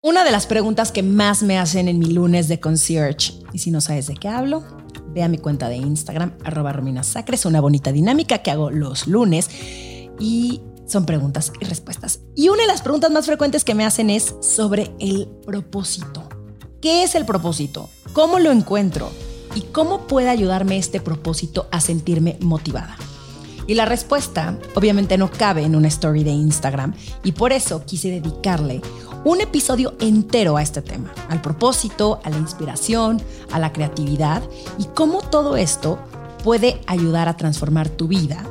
Una de las preguntas que más me hacen en mi lunes de concierge, y si no sabes de qué hablo, ve a mi cuenta de Instagram, arroba Romina Sacre, es una bonita dinámica que hago los lunes y son preguntas y respuestas. Y una de las preguntas más frecuentes que me hacen es sobre el propósito. ¿Qué es el propósito? ¿Cómo lo encuentro? ¿Y cómo puede ayudarme este propósito a sentirme motivada? Y la respuesta obviamente no cabe en una story de Instagram y por eso quise dedicarle un episodio entero a este tema, al propósito, a la inspiración, a la creatividad y cómo todo esto puede ayudar a transformar tu vida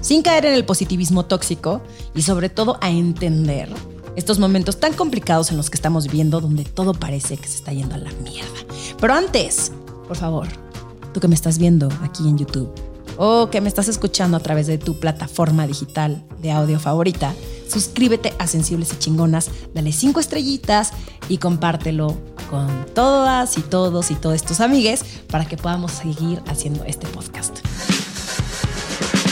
sin caer en el positivismo tóxico y sobre todo a entender estos momentos tan complicados en los que estamos viviendo donde todo parece que se está yendo a la mierda. Pero antes, por favor, tú que me estás viendo aquí en YouTube o que me estás escuchando a través de tu plataforma digital de audio favorita, suscríbete a Sensibles y Chingonas, dale cinco estrellitas y compártelo con todas y todos y todos tus amigues para que podamos seguir haciendo este podcast.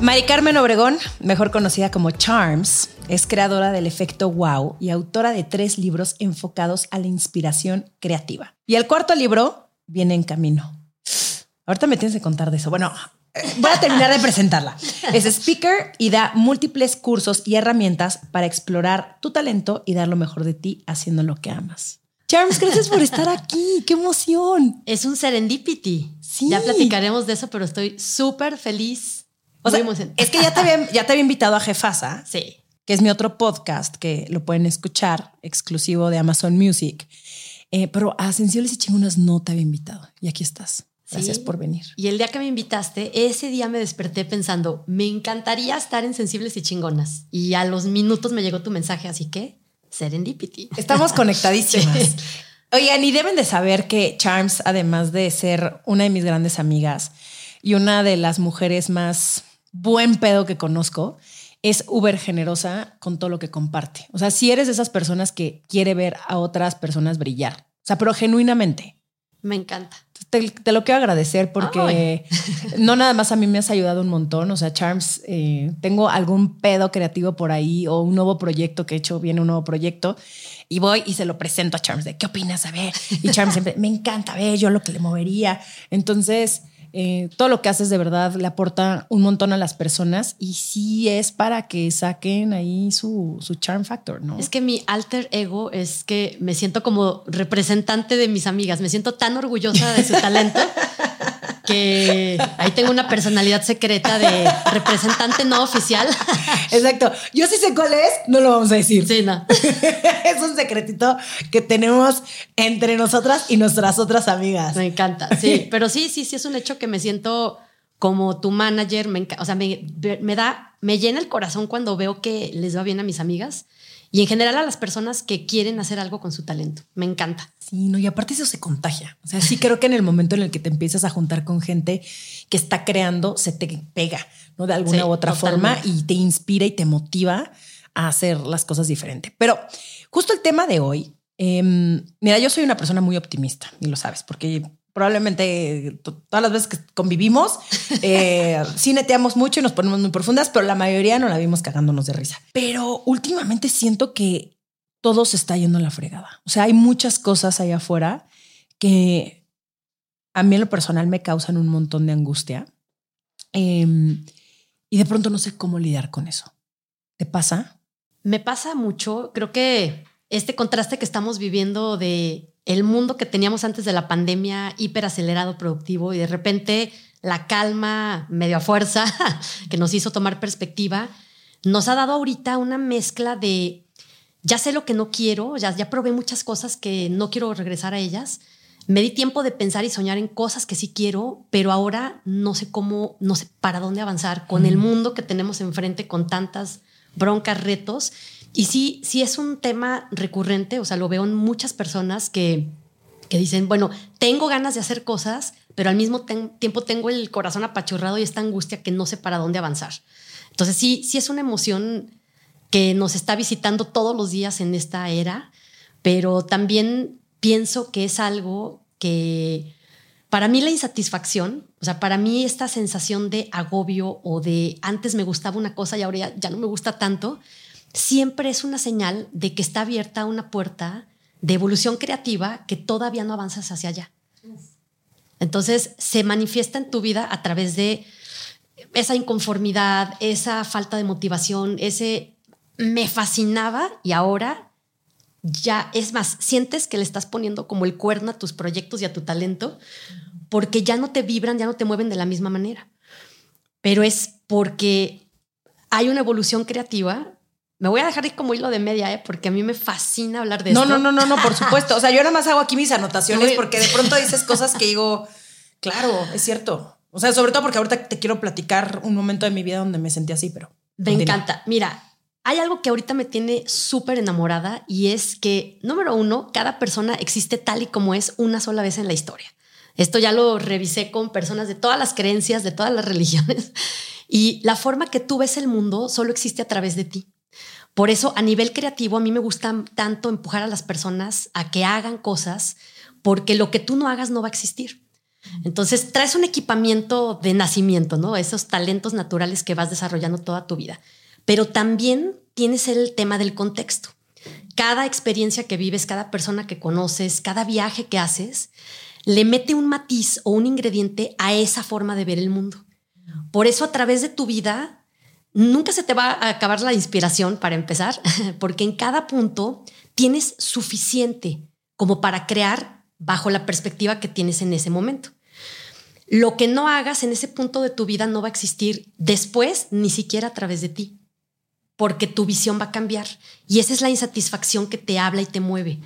Mari Carmen Obregón, mejor conocida como Charms, es creadora del efecto wow y autora de tres libros enfocados a la inspiración creativa. Y el cuarto libro viene en camino. Ahorita me tienes que contar de eso. Bueno, eh, voy a terminar de presentarla. Es speaker y da múltiples cursos y herramientas para explorar tu talento y dar lo mejor de ti haciendo lo que amas. Charms, gracias por estar aquí. ¡Qué emoción! Es un serendipity. Sí. Ya platicaremos de eso, pero estoy súper feliz o sea, es que ya te, había, ya te había invitado a Jefasa. Sí. Que es mi otro podcast que lo pueden escuchar, exclusivo de Amazon Music. Eh, pero a Sensibles y Chingonas no te había invitado. Y aquí estás. Gracias por venir. Y el día que me invitaste, ese día me desperté pensando, me encantaría estar en Sensibles y Chingonas. Y a los minutos me llegó tu mensaje, así que serendipity. Estamos conectadísimas. Oigan, y deben de saber que Charms, además de ser una de mis grandes amigas y una de las mujeres más buen pedo que conozco, es uber generosa con todo lo que comparte. O sea, si eres de esas personas que quiere ver a otras personas brillar, o sea, pero genuinamente. Me encanta. Te, lo quiero agradecer porque no nada más a mí me has ayudado un montón. O sea, Charms, eh, tengo algún pedo creativo por ahí o un nuevo proyecto que he hecho, viene un nuevo proyecto y voy y se lo presento a Charms de qué opinas, a ver. Y Charms siempre me encanta, a ver, yo lo que le movería. Entonces, eh, todo lo que haces de verdad le aporta un montón a las personas y sí es para que saquen ahí su, su charm factor, ¿no? Es que mi alter ego es que me siento como representante de mis amigas, me siento tan orgullosa de su talento que ahí tengo una personalidad secreta de representante no oficial. Exacto. Yo sí sé cuál es, no lo vamos a decir. Sí, no. es un secretito que tenemos entre nosotras y nuestras otras amigas. Me encanta. Sí, pero sí, sí, sí es un hecho que me siento como tu manager, me o sea, me, me da, me llena el corazón cuando veo que les va bien a mis amigas y en general a las personas que quieren hacer algo con su talento. Me encanta. Sí, no, y aparte eso se contagia. O sea, sí creo que en el momento en el que te empiezas a juntar con gente que está creando, se te pega, ¿no? De alguna u otra forma y te inspira y te motiva a hacer las cosas diferente. Pero justo el tema de hoy, em, mira, yo soy una persona muy optimista y lo sabes, porque probablemente todas las veces que convivimos, eh, sí neteamos mucho y nos ponemos muy profundas, pero la mayoría no la vimos cagándonos de risa. Pero últimamente siento que todo se está yendo a la fregada. O sea, hay muchas cosas allá afuera que a mí en lo personal me causan un montón de angustia. Em, y de pronto no sé cómo lidiar con eso. ¿Te pasa? Me pasa mucho. Creo que este contraste que estamos viviendo de el mundo que teníamos antes de la pandemia hiperacelerado, productivo, y de repente la calma medio a fuerza que nos hizo tomar perspectiva, nos ha dado ahorita una mezcla de ya sé lo que no quiero, ya, ya probé muchas cosas que no quiero regresar a ellas. Me di tiempo de pensar y soñar en cosas que sí quiero, pero ahora no sé cómo, no sé para dónde avanzar con el mundo que tenemos enfrente, con tantas broncas, retos. Y sí, sí es un tema recurrente, o sea, lo veo en muchas personas que, que dicen, bueno, tengo ganas de hacer cosas, pero al mismo tiempo tengo el corazón apachurrado y esta angustia que no sé para dónde avanzar. Entonces sí, sí es una emoción que nos está visitando todos los días en esta era, pero también pienso que es algo que para mí la insatisfacción, o sea, para mí esta sensación de agobio o de antes me gustaba una cosa y ahora ya, no me gusta tanto, siempre es una señal de que está abierta una puerta de evolución creativa que todavía no avanzas hacia allá. Entonces se manifiesta en tu vida a través de esa inconformidad, esa falta de motivación, ese me fascinaba y ahora ya es más, sientes que le estás poniendo como el cuerno a tus proyectos y a tu talento porque ya no te vibran, ya no te mueven de la misma manera. Pero es porque hay una evolución creativa. Me voy a dejar ir como hilo de media, ¿eh? porque a mí me fascina hablar de no, esto. No, no, no, no, por supuesto. O sea, yo nada más hago aquí mis anotaciones porque de pronto dices cosas que digo, claro, es cierto. O sea, sobre todo porque ahorita te quiero platicar un momento de mi vida donde me sentí así, pero. Me encanta. Mira, hay algo que ahorita me tiene súper enamorada y es que, número uno, cada persona existe tal y como es una sola vez en la historia. Esto ya lo revisé con personas de todas las creencias, de todas las religiones, y la forma que tú ves el mundo solo existe a través de ti. Por eso, a nivel creativo, a mí me gusta tanto empujar a las personas a que hagan cosas, porque lo que tú no hagas no va a existir. Entonces, traes un equipamiento de nacimiento, ¿no? Esos talentos naturales que vas desarrollando toda tu vida pero también tienes el tema del contexto. Cada experiencia que vives, cada persona que conoces, cada viaje que haces, le mete un matiz o un ingrediente a esa forma de ver el mundo. Por eso a través de tu vida nunca se te va a acabar la inspiración para empezar, porque en cada punto tienes suficiente como para crear bajo la perspectiva que tienes en ese momento. Lo que no hagas en ese punto de tu vida no va a existir después, ni siquiera a través de ti porque tu visión va a cambiar. Y esa es la insatisfacción que te habla y te mueve.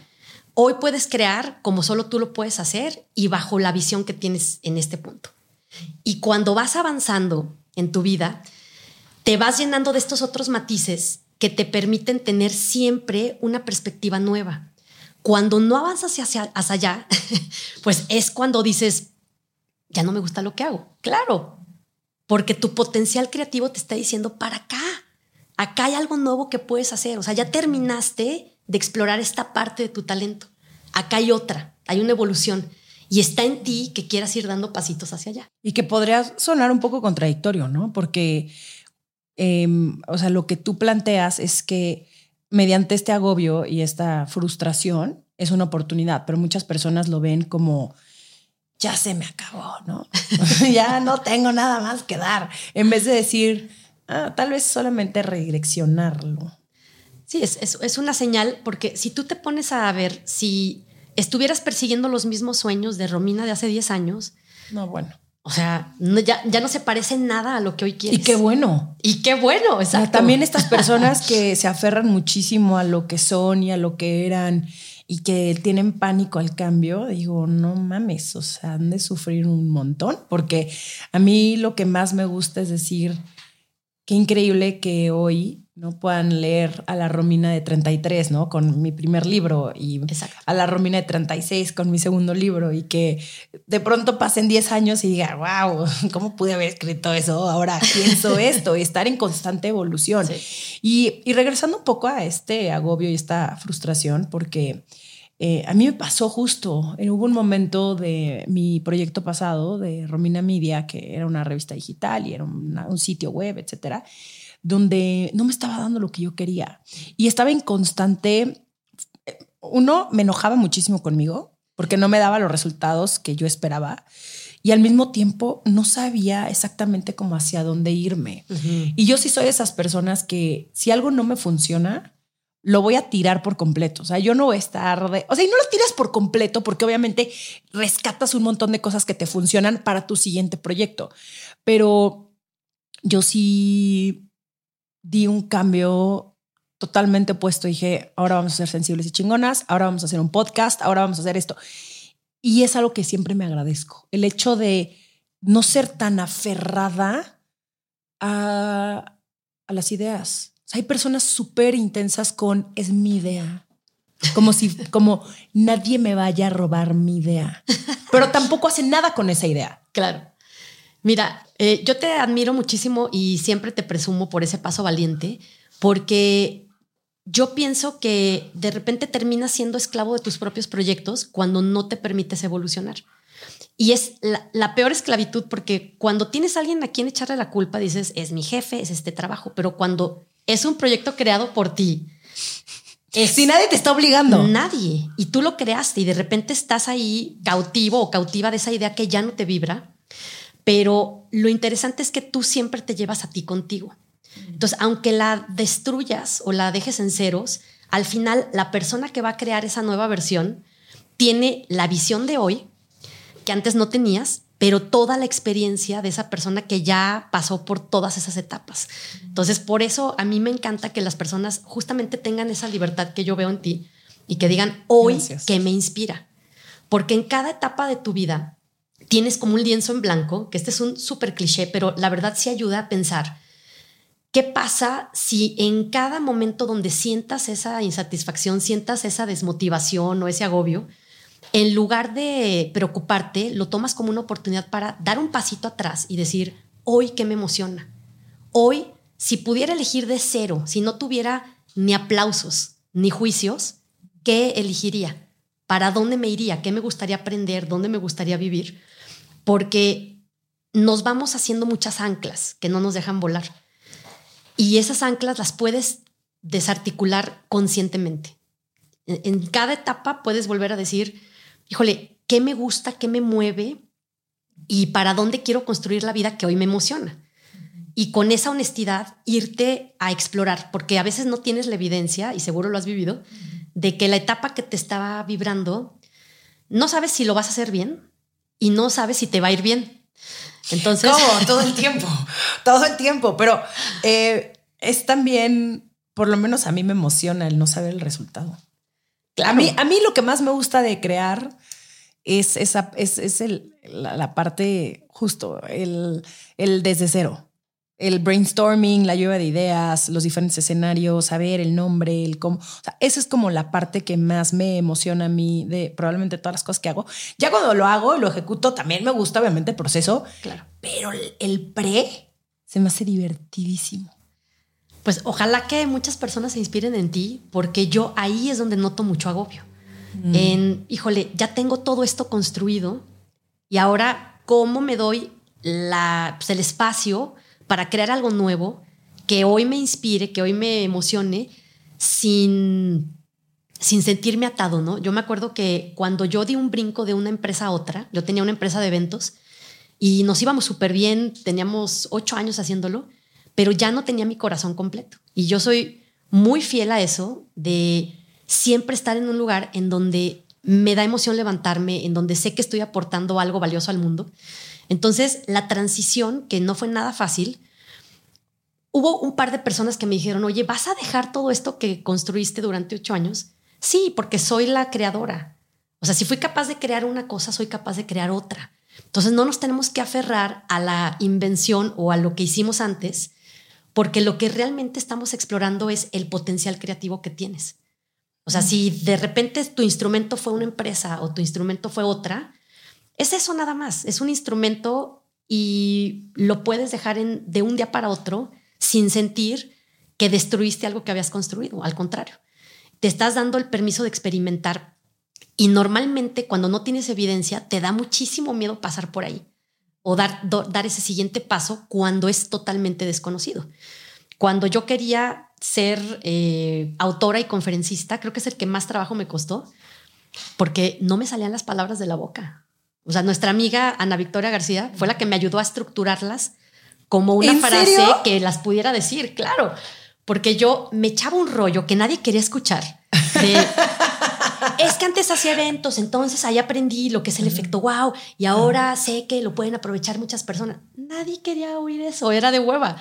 Hoy puedes crear como solo tú lo puedes hacer y bajo la visión que tienes en este punto. Y cuando vas avanzando en tu vida, te vas llenando de estos otros matices que te permiten tener siempre una perspectiva nueva. Cuando no avanzas hacia, hacia allá, pues es cuando dices, ya no me gusta lo que hago. Claro, porque tu potencial creativo te está diciendo para acá acá hay algo nuevo que puedes hacer. O sea, ya terminaste de explorar esta parte de tu talento. Acá hay otra, hay una evolución. Y está en ti que quieras ir dando pasitos hacia allá. Y que podría sonar un poco contradictorio, ¿no? Porque, em, o sea, lo que tú planteas es que mediante este agobio y esta frustración es una oportunidad, pero muchas personas lo ven como, ya se me acabó, ¿no? ya no tengo nada más que dar. En vez de decir, Ah, tal vez solamente redireccionarlo. Sí, es, es, una señal porque si tú te pones a ver, si estuvieras persiguiendo los mismos sueños de Romina de hace 10 años. No, bueno. O sea, ya, ya, no se parece nada a lo que hoy quieres. Y qué bueno. Y qué bueno, exacto. También estas personas que se aferran muchísimo a lo que son y a lo que eran y que tienen pánico al cambio, digo, no mames, o sea, han de sufrir un montón, porque a mí lo que más me gusta es decir, qué increíble que hoy no puedan leer a la Romina de 33, ¿no? Con mi primer libro y a la Romina de 36 con mi segundo libro y que de pronto pasen 10 años y diga, wow, ¿cómo pude haber escrito eso? Ahora pienso esto y estar en constante evolución. Y, y regresando un poco a este agobio y esta frustración, porque eh, a mí me pasó justo, eh, hubo un momento de mi proyecto pasado de Romina Media, que era una revista digital y era un sitio web, etcétera, donde no me estaba dando lo que yo quería y estaba en constante. Uno me enojaba muchísimo conmigo porque no me daba los resultados que yo esperaba y al mismo tiempo no sabía exactamente cómo hacia dónde irme. Y yo sí soy de esas personas que si algo no me funciona, lo voy a tirar por completo. O sea, yo no voy a estar de, o sea, y no lo tiras por completo porque obviamente rescatas un montón de cosas que te funcionan para tu siguiente proyecto. Pero yo sí di un cambio totalmente opuesto. Dije, ahora vamos a ser sensibles y chingonas, ahora vamos a hacer un podcast, ahora vamos a hacer esto. Y es algo que siempre me agradezco. El hecho de no ser tan aferrada a, a las ideas hay personas súper intensas con es mi idea. Como si, como nadie me vaya a robar mi idea. Pero tampoco hace nada con esa idea. Claro. Mira, eh, yo te admiro muchísimo y siempre te presumo por ese paso valiente, porque yo pienso que de repente terminas siendo esclavo de tus propios proyectos cuando no te permites evolucionar. Y es la, la, peor esclavitud porque cuando tienes a alguien a quien echarle la culpa, dices, es mi jefe, es este trabajo, pero cuando es un proyecto creado por ti, si nadie te está obligando. Nadie. Y tú lo creaste y de repente estás ahí cautivo o cautiva de esa idea que ya no te vibra. Pero lo interesante es que tú siempre te llevas a ti contigo. Entonces, aunque la destruyas o la dejes en ceros, al final la persona que va a crear esa nueva versión tiene la visión de hoy que antes no tenías pero toda la experiencia de esa persona que ya pasó por todas esas etapas. Entonces, por eso a mí me encanta que las personas justamente tengan esa libertad que yo veo en ti y que digan hoy que me inspira. Porque en cada etapa de tu vida tienes como un lienzo en blanco, que este es un súper cliché, pero la verdad sí ayuda a pensar. ¿Qué pasa si en cada momento donde sientas esa insatisfacción, sientas esa desmotivación o ese agobio, en lugar de preocuparte, lo tomas como una oportunidad para dar un pasito atrás y decir, hoy qué me emociona. Hoy, si pudiera elegir de cero, si no tuviera ni aplausos ni juicios, ¿qué elegiría? ¿Para dónde me iría? ¿Qué me gustaría aprender? ¿Dónde me gustaría vivir? Porque nos vamos haciendo muchas anclas que no nos dejan volar. Y esas anclas las puedes desarticular conscientemente. En cada etapa puedes volver a decir, híjole, ¿qué me gusta? ¿Qué me mueve? ¿Y para dónde quiero construir la vida que hoy me emociona? Y con esa honestidad irte a explorar, porque a veces no tienes la evidencia, y seguro lo has vivido, de que la etapa que te estaba vibrando, no sabes si lo vas a hacer bien y no sabes si te va a ir bien. Entonces... ¿Cómo? Todo el tiempo, todo el tiempo, pero eh, es también, por lo menos a mí me emociona el no saber el resultado. A, mí, a mí lo que más me gusta de crear es, esa, es, es el, la, parte justo, el, el desde cero. El brainstorming, la lluvia de ideas, los diferentes escenarios, saber el nombre, el cómo. O sea, esa es como la parte que más me emociona a mí de probablemente todas las cosas que hago. Ya cuando lo hago y lo ejecuto, también me gusta obviamente el proceso. Claro. Pero el, el pre se me hace divertidísimo pues ojalá que muchas personas se inspiren en ti, porque yo ahí es donde noto mucho agobio. Mm. En, híjole, ya tengo todo esto construido y ahora, ¿cómo me doy la, pues, el espacio para crear algo nuevo que hoy me inspire, que hoy me emocione, sin, sin sentirme atado, ¿no? Yo me acuerdo que cuando yo di un brinco de una empresa a otra, yo tenía una empresa de eventos y nos íbamos súper bien, teníamos ocho años haciéndolo pero ya no tenía mi corazón completo. Y yo soy muy fiel a eso, de siempre estar en un lugar en donde me da emoción levantarme, en donde sé que estoy aportando algo valioso al mundo. Entonces, la transición, que no fue nada fácil, hubo un par de personas que me dijeron, oye, ¿vas a dejar todo esto que construiste durante ocho años? Sí, porque soy la creadora. O sea, si fui capaz de crear una cosa, soy capaz de crear otra. Entonces, no nos tenemos que aferrar a la invención o a lo que hicimos antes, porque lo que realmente estamos explorando es el potencial creativo que tienes. O sea, si de repente tu instrumento fue una empresa o tu instrumento fue otra, es eso nada más, es un instrumento y lo puedes dejar de un día para otro sin sentir que destruiste algo que habías construido, al contrario, te estás dando el permiso de experimentar y normalmente cuando no tienes evidencia te da muchísimo miedo pasar por ahí o dar, dar ese siguiente paso cuando es totalmente desconocido. Cuando yo quería ser eh, autora y conferencista, creo que es el que más trabajo me costó, porque no me salían las palabras de la boca. O sea, nuestra amiga Ana Victoria García fue la que me ayudó a estructurarlas como una frase que las pudiera decir, claro, porque yo me echaba un rollo que nadie quería escuchar. es que antes hacía eventos, entonces ahí aprendí lo que es el efecto wow y ahora sé que lo pueden aprovechar muchas personas. Nadie quería oír eso, era de hueva.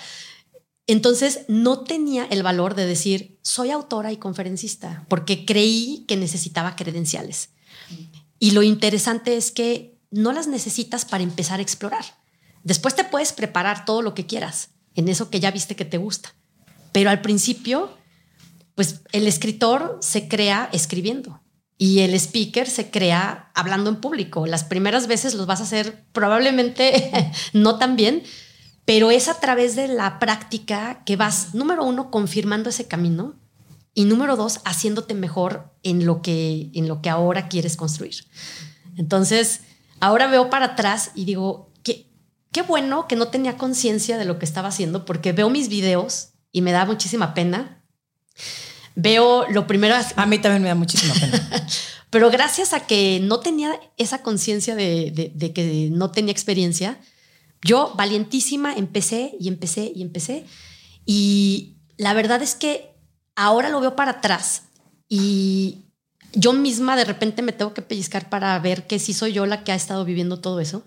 Entonces no tenía el valor de decir soy autora y conferencista porque creí que necesitaba credenciales. Y lo interesante es que no las necesitas para empezar a explorar. Después te puedes preparar todo lo que quieras en eso que ya viste que te gusta. Pero al principio, pues el escritor se crea escribiendo y el speaker se crea hablando en público. Las primeras veces los vas a hacer probablemente no tan bien, pero es a través de la práctica que vas, número uno, confirmando ese camino y número dos, haciéndote mejor en lo que, en lo que ahora quieres construir. Entonces, ahora veo para atrás y digo, qué, qué bueno que no tenía conciencia de lo que estaba haciendo porque veo mis videos y me da muchísima pena. Veo lo primero... A mí también me da muchísima pena. Pero gracias a que no tenía esa conciencia de, de que no tenía experiencia, yo, valientísima, empecé y empecé y empecé. Y la verdad es que ahora lo veo para atrás y yo misma de repente me tengo que pellizcar para ver que sí soy yo la que ha estado viviendo todo eso.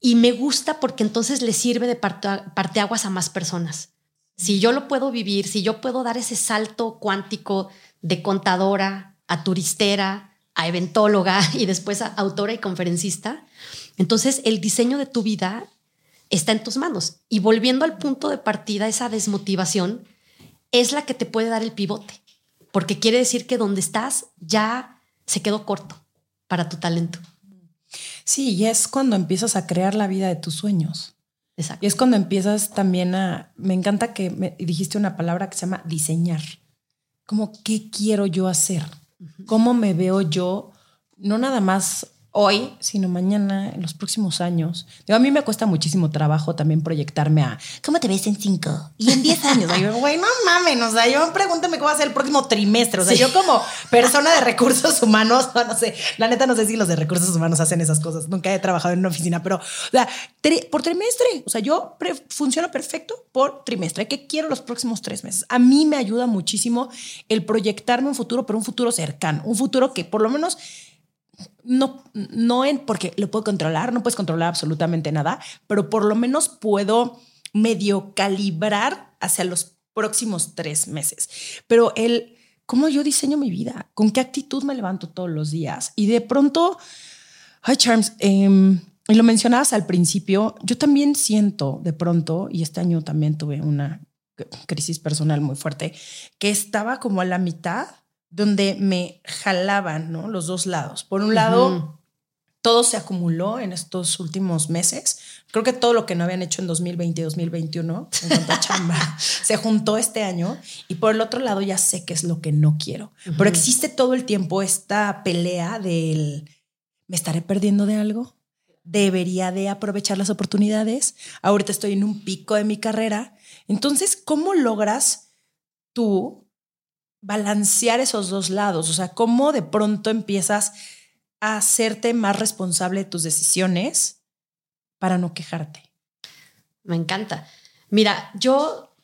Y me gusta porque entonces le sirve de parteaguas a más personas. Si yo lo puedo vivir, si yo puedo dar ese salto cuántico de contadora a turistera, a eventóloga y después a autora y conferencista, entonces, el diseño de tu vida está en tus manos. Y volviendo al punto de partida, esa desmotivación es la que te puede dar el pivote, porque quiere decir que donde estás ya se quedó corto para tu talento. Sí, y es cuando empiezas a crear la vida de tus sueños. Exacto. Y es cuando empiezas también a, me encanta que me dijiste una palabra que se llama diseñar. Como, ¿qué quiero yo hacer? ¿Cómo me veo yo? No nada más hoy, sino mañana, en los próximos años. a mí me cuesta muchísimo trabajo también proyectarme a ¿cómo te ves en cinco y en diez años? yo, güey, no mames, o sea, yo pregúntame cómo va a ser el próximo trimestre. O sea, yo como persona de recursos humanos, no, sé, la neta no sé si los de recursos humanos hacen esas cosas. Nunca he trabajado en una oficina, pero, o sea, por trimestre. O sea, yo funciono perfecto por trimestre. ¿Qué quiero los próximos tres meses? A mí me ayuda muchísimo el proyectarme un futuro, pero un futuro cercano, un futuro que por lo menos no, no en porque lo puedo controlar, no puedes controlar absolutamente nada, pero por lo menos puedo medio calibrar hacia los próximos tres meses. Pero el cómo yo diseño mi vida, con qué actitud me levanto todos los días y de pronto, ay, Charms, em, y lo mencionabas al principio, yo también siento de pronto, y este año también tuve una crisis personal muy fuerte, que estaba como a la mitad donde me jalaban ¿no? los dos lados. Por un lado, todo se acumuló en estos últimos meses. Creo que todo lo que no habían hecho en 2020 y 2021 en cuanto a chamba se juntó este año. Y por el otro lado, ya sé qué es lo que no quiero. Pero existe todo el tiempo esta pelea del, ¿me estaré perdiendo de algo? debería de aprovechar las oportunidades. Ahorita estoy en un pico de mi carrera. Entonces, ¿cómo logras tú balancear esos dos lados? O sea, ¿cómo de pronto empiezas a hacerte más responsable de tus decisiones para no quejarte? Me encanta. Mira, yo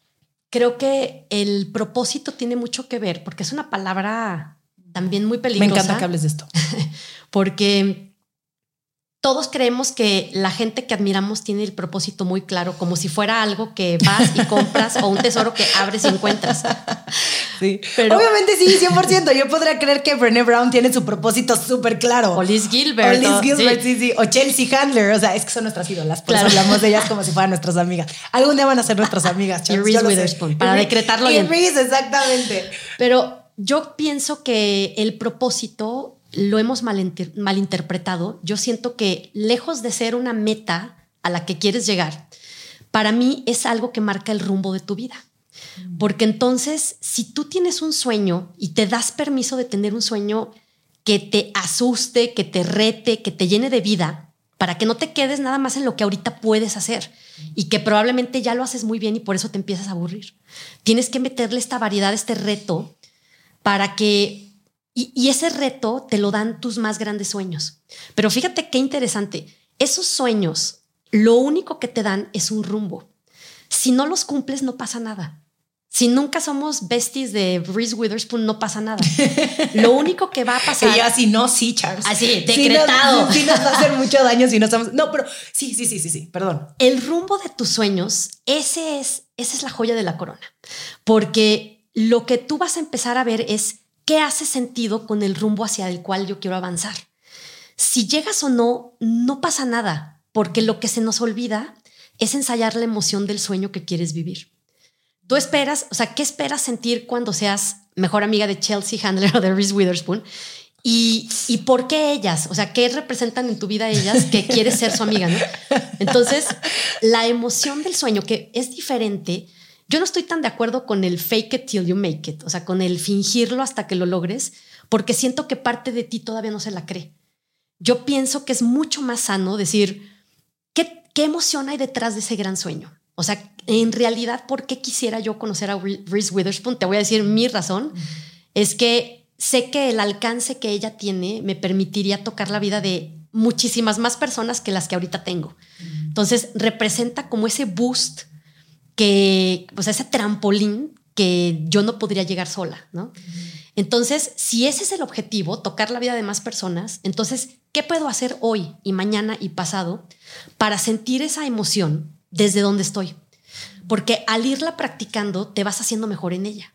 creo que el propósito tiene mucho que ver, porque es una palabra también muy peligrosa. Me encanta que hables de esto. porque todos creemos que la gente que admiramos tiene el propósito muy claro, como si fuera algo que vas y compras o un tesoro que abres y encuentras. Sí. Pero, Obviamente sí, 100%. Yo podría creer que Brené Brown tiene su propósito súper claro. O Liz Gilbert. O Liz Gilbert, sí. sí, O Chelsea Handler. O sea, es que son nuestras ídolas. Por hablamos de ellas como si fueran nuestras amigas. Algún día van a ser nuestras amigas. Y Reese Witherspoon. Para decretarlo y Reese, exactamente. Pero yo pienso que el propósito lo hemos malinterpretado. Yo siento que lejos de ser una meta a la que quieres llegar, para mí es algo que marca el rumbo de tu vida. Porque entonces, si tú tienes un sueño y te das permiso de tener un sueño que te asuste, que te rete, que te llene de vida, para que no te quedes nada más en lo que ahorita puedes hacer y que probablemente ya lo haces muy bien y por eso te empiezas a aburrir. Tienes que meterle esta variedad, este reto, para que y, ese reto te lo dan tus más grandes sueños. Pero fíjate qué interesante. Esos sueños, lo único que te dan es un rumbo. Si no los cumples, no pasa nada. Si nunca somos besties de Reese Witherspoon, no pasa nada. Lo único que va a pasar. Y así no, sí, Charles. Así, decretado. Sí nos, va a hacer mucho daño si no estamos. No, pero sí, sí, sí, sí, sí, perdón. El rumbo de tus sueños, ese es, esa es la joya de la corona. Porque lo que tú vas a empezar a ver es qué hace sentido con el rumbo hacia el cual yo quiero avanzar. Si llegas o no, no pasa nada, porque lo que se nos olvida es ensayar la emoción del sueño que quieres vivir. Tú esperas, o sea, ¿qué esperas sentir cuando seas mejor amiga de Chelsea Handler o de Reese Witherspoon? Y, y, por qué ellas, o sea, qué representan en tu vida ellas que quieres ser su amiga, ¿no? Entonces, la emoción del sueño, que es diferente, yo no estoy tan de acuerdo con el fake it till you make it, o sea, con el fingirlo hasta que lo logres, porque siento que parte de ti todavía no se la cree. Yo pienso que es mucho más sano decir, ¿qué, qué emoción hay detrás de ese gran sueño? O sea, en realidad, ¿por qué quisiera yo conocer a Reese Witherspoon? Te voy a decir mi razón. Es que sé que el alcance que ella tiene me permitiría tocar la vida de muchísimas más personas que las que ahorita tengo. Entonces, representa como ese boost que, pues ese trampolín que yo no podría llegar sola, ¿no? Entonces, si ese es el objetivo, tocar la vida de más personas, entonces, ¿qué puedo hacer hoy y mañana y pasado para sentir esa emoción desde donde estoy. Porque al irla practicando te vas haciendo mejor en ella.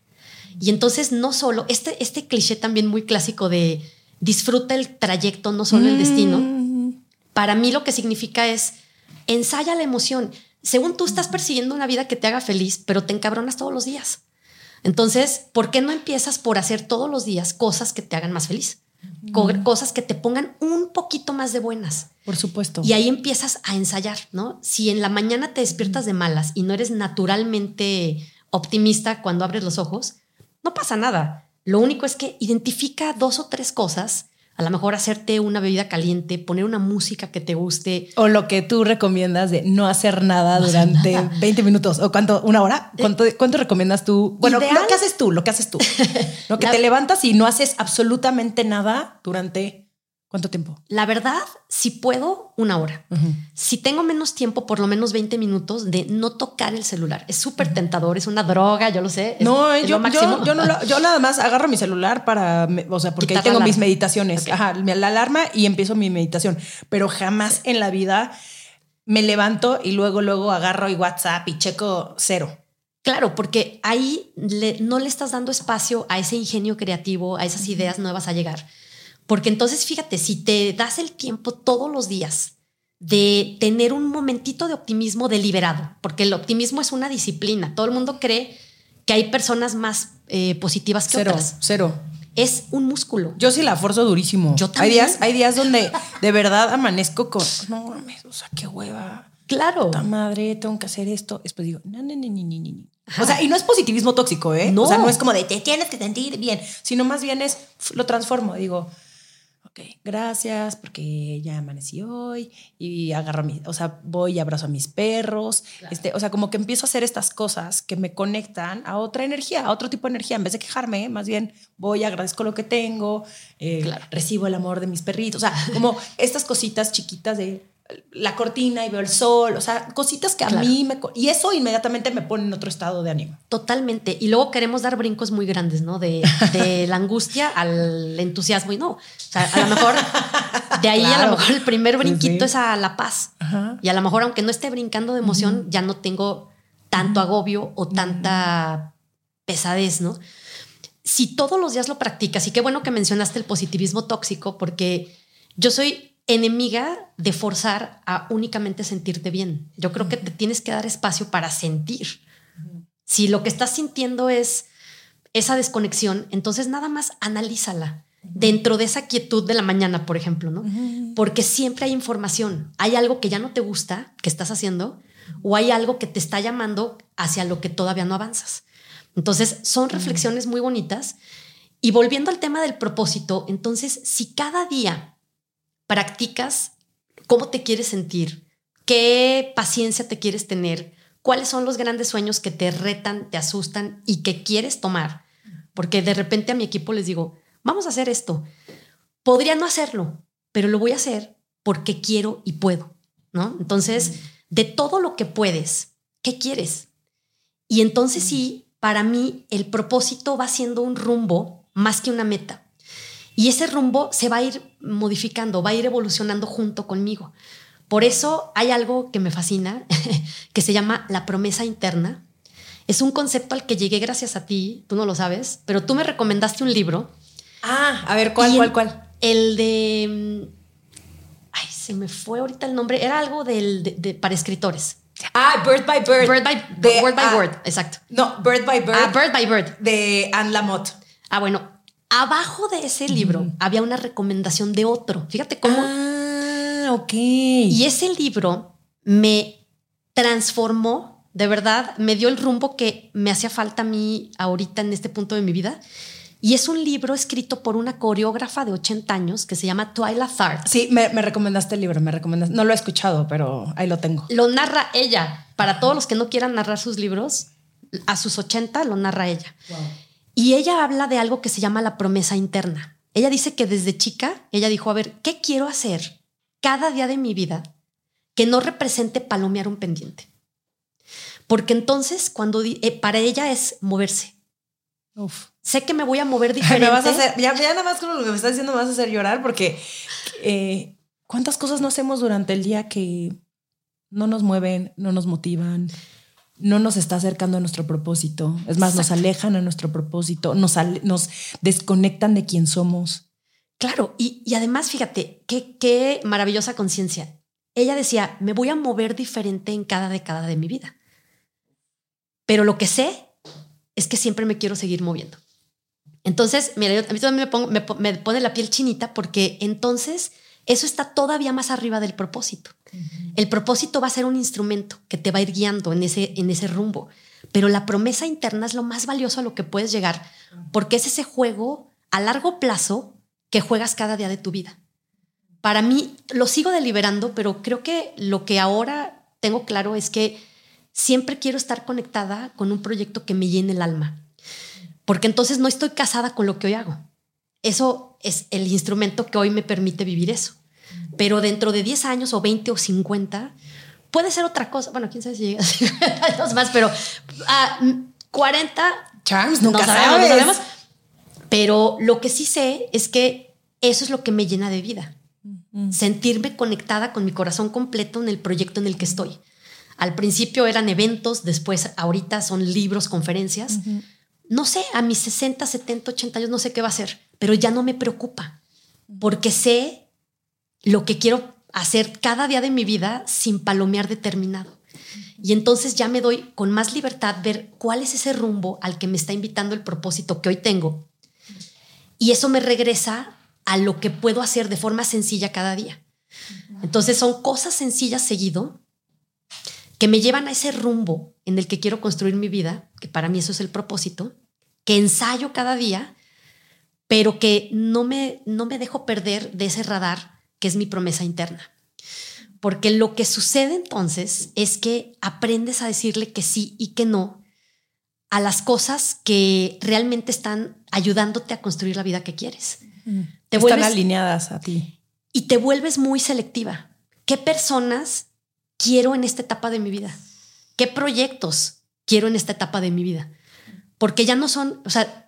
Y entonces no solo, este, este cliché también muy clásico de disfruta el trayecto, no solo el destino, mm. para mí lo que significa es ensaya la emoción. Según tú estás persiguiendo una vida que te haga feliz, pero te encabronas todos los días. Entonces, ¿por qué no empiezas por hacer todos los días cosas que te hagan más feliz? cosas que te pongan un poquito más de buenas. Por supuesto. Y ahí empiezas a ensayar, ¿no? Si en la mañana te despiertas de malas y no eres naturalmente optimista cuando abres los ojos, no pasa nada. Lo único es que identifica dos o tres cosas a lo mejor hacerte una bebida caliente, poner una música que te guste. O lo que tú recomiendas de no hacer nada durante 20 minutos o cuánto, una hora. Eh, ¿Cuánto, cuánto recomiendas tú? Bueno, lo que haces tú, lo que haces tú. lo que te levantas y no haces absolutamente nada durante ¿Cuánto tiempo? La verdad, si puedo, una hora. Si tengo menos tiempo, por lo menos 20 minutos de no tocar el celular. Es súper tentador, es una droga, yo lo sé. no, yo, yo, no yo nada más agarro mi celular para, o sea, porque ahí tengo mis meditaciones. Ajá, la alarma y empiezo mi meditación. Pero jamás en la vida me levanto y luego, luego agarro y WhatsApp y checo cero. Claro, porque ahí no le estás dando espacio a ese ingenio creativo, a esas ideas nuevas a llegar. Porque entonces, fíjate, si te das el tiempo todos los días de tener un momentito de optimismo deliberado, porque el optimismo es una disciplina, todo el mundo cree que hay personas más eh, positivas que cero, otras. Cero. Es un músculo. Yo sí la forzo durísimo. Yo también. Hay días, hay días donde de verdad amanezco con, no mames, o sea, qué hueva. Claro. Puta madre, tengo que hacer esto. Después digo, no, no, no, no, no, no. O sea, y no es positivismo tóxico, ¿eh? No. O sea, no es como de te tienes que sentir bien, sino más bien es, lo transformo. Digo, ok, gracias porque ya amanecí hoy y agarro mi, o sea, voy y abrazo a mis perros, este, o sea, como que empiezo a hacer estas cosas que me conectan a otra energía, a otro tipo de energía, en vez de quejarme, más bien voy, agradezco lo que tengo, eh, recibo el amor de mis perritos, o sea, como estas cositas chiquitas de la cortina y veo el sol, o sea, cositas que a mí me... Y eso inmediatamente me pone en otro estado de ánimo. Totalmente. Y luego queremos dar brincos muy grandes, ¿no? De, la angustia al entusiasmo y no. O sea, a lo mejor de ahí a lo mejor el primer brinquito es a la paz. Y a lo mejor aunque no esté brincando de emoción, ya no tengo tanto agobio o tanta pesadez, ¿no? Si todos los días lo practicas, y qué bueno que mencionaste el positivismo tóxico, porque yo soy enemiga de forzar a únicamente sentirte bien. Yo creo que te tienes que dar espacio para sentir. Si lo que estás sintiendo es esa desconexión, entonces nada más analízala dentro de esa quietud de la mañana, por ejemplo, ¿no? Porque siempre hay información. Hay algo que ya no te gusta que estás haciendo o hay algo que te está llamando hacia lo que todavía no avanzas. Entonces, son reflexiones muy bonitas. Y volviendo al tema del propósito, entonces, si cada día practicas cómo te quieres sentir, qué paciencia te quieres tener, cuáles son los grandes sueños que te retan, te asustan y que quieres tomar. Porque de repente a mi equipo les digo, vamos a hacer esto. Podría no hacerlo, pero lo voy a hacer porque quiero y puedo, ¿no? Entonces, de todo lo que puedes, ¿qué quieres? Y entonces sí, para mí el propósito va siendo un rumbo más que una meta. Y ese rumbo se va a ir modificando, va a ir evolucionando junto conmigo. Por eso hay algo que me fascina, que se llama la promesa interna. Es un concepto al que llegué gracias a ti, tú no lo sabes, pero tú me recomendaste un libro. Ah, a ver, ¿cuál, cuál, cuál? El de... Ay, se me fue ahorita el nombre. Era algo del, de, para escritores. Ah, Bird by Bird. Bird by, De- word by ah, word, exacto. No, Bird by Bird. Ah, Bird by Bird. De Anne Lamott. Ah, bueno, abajo de ese libro había una recomendación de otro. Fíjate cómo. Ah, ok. Y ese libro me transformó, de verdad, me dio el rumbo que me hacía falta a mí ahorita en este punto de mi vida. Y es un libro escrito por una coreógrafa de 80 años que se llama Twyla Tharp. Sí, me, me recomendaste el libro, me recomendaste. No lo he escuchado, pero ahí lo tengo. Lo narra ella. Para todos los que no quieran narrar sus libros, a sus 80 lo narra ella. Y ella habla de algo que se llama la promesa interna. Ella dice que desde chica, ella dijo, a ver, ¿qué quiero hacer cada día de mi vida que no represente palomear un pendiente? Porque entonces, cuando eh, para ella es moverse. Uf. Sé que me voy a mover diferente. me vas a hacer, ya, ya nada más con lo que me estás diciendo me vas a hacer llorar porque eh, ¿cuántas cosas no hacemos durante el día que no nos mueven, no nos motivan, no nos está acercando a nuestro propósito? Es más, nos alejan a nuestro propósito, nos, nos desconectan de quién somos. Claro, y, y además, fíjate, qué, qué maravillosa conciencia. Ella decía, me voy a mover diferente en cada década de mi vida. Pero lo que sé es que siempre me quiero seguir moviendo. Entonces, mira, yo, a mí también me, pongo- me me pone la piel chinita porque entonces eso está todavía más arriba del propósito. El propósito va a ser un instrumento que te va a ir guiando en ese, en ese rumbo. Pero la promesa interna es lo más valioso a lo que puedes llegar porque es ese juego a largo plazo que juegas cada día de tu vida. Para mí, lo sigo deliberando, pero creo que lo que ahora tengo claro es que siempre quiero estar conectada con un proyecto que me llene el alma. Porque entonces no estoy casada con lo que hoy hago. Eso es el instrumento que hoy me permite vivir eso. Pero dentro de 10 años o 20 o 50, puede ser otra cosa. Bueno, quién sabe si llega a 50 años más, pero a 40 Charms, nunca no sabemos, sabes. no sabemos. Pero lo que sí sé es que eso es lo que me llena de vida. Sentirme conectada con mi corazón completo en el proyecto en el que estoy. Al principio eran eventos, después ahorita son libros, conferencias. No sé, a mis 60, 70, 80 años no sé qué va a ser, pero ya no me preocupa porque sé lo que quiero hacer cada día de mi vida sin palomear determinado. Y entonces ya me doy con más libertad ver cuál es ese rumbo al que me está invitando el propósito que hoy tengo. Y eso me regresa a lo que puedo hacer de forma sencilla cada día. Entonces son cosas sencillas seguido que me llevan a ese rumbo en el que quiero construir mi vida, que para mí eso es el propósito, que ensayo cada día, pero que no me, no me dejo perder de ese radar que es mi promesa interna. Porque lo que sucede entonces es que aprendes a decirle que sí y que no a las cosas que realmente están ayudándote a construir la vida que quieres. Te Están vuelves, alineadas a ti. y te vuelves muy selectiva. ¿Qué personas quiero en esta etapa de mi vida? ¿Qué proyectos quiero en esta etapa de mi vida? Porque ya no son, o sea,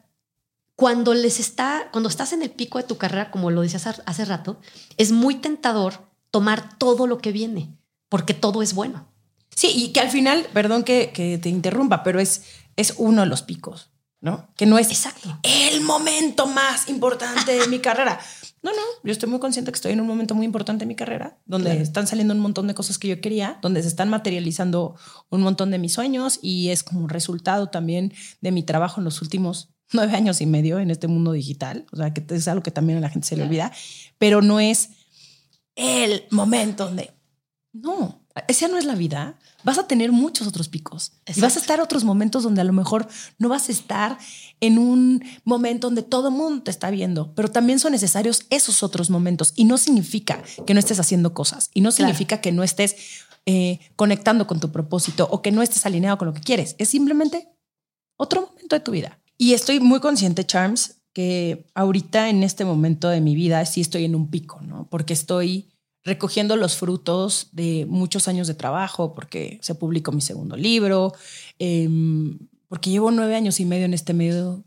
cuando les está, cuando estás en el pico de tu carrera, como lo decías hace- rato, es muy tentador tomar todo lo que viene, porque todo es bueno. Sí, y que al final, perdón que, que te interrumpa, pero es, es uno de los picos, ¿no? Que no es Exacto. el momento más importante de mi carrera. No, no, yo estoy muy consciente que estoy en un momento muy importante de mi carrera, donde están saliendo un montón de cosas que yo quería, donde se están materializando un montón de mis sueños y es como resultado también de mi trabajo en los últimos nueve años y medio en este mundo digital. O sea, que es algo que también a la gente se le olvida, pero no es el momento donde... No, esa no es la vida. Vas a tener muchos otros picos. Y vas a estar otros momentos donde a lo mejor no vas a estar en un momento donde todo el mundo te está viendo, pero también son necesarios esos otros momentos. Y no significa que no estés haciendo cosas. Y no Claro. significa que no estés eh, conectando con tu propósito o que no estés alineado con lo que quieres. Es simplemente otro momento de tu vida. Y estoy muy consciente, Charms, que ahorita en este momento de mi vida sí estoy en un pico, ¿no? Porque estoy recogiendo los frutos de muchos años de trabajo, porque se publicó mi segundo libro, em, porque llevo nueve años y medio en este medio,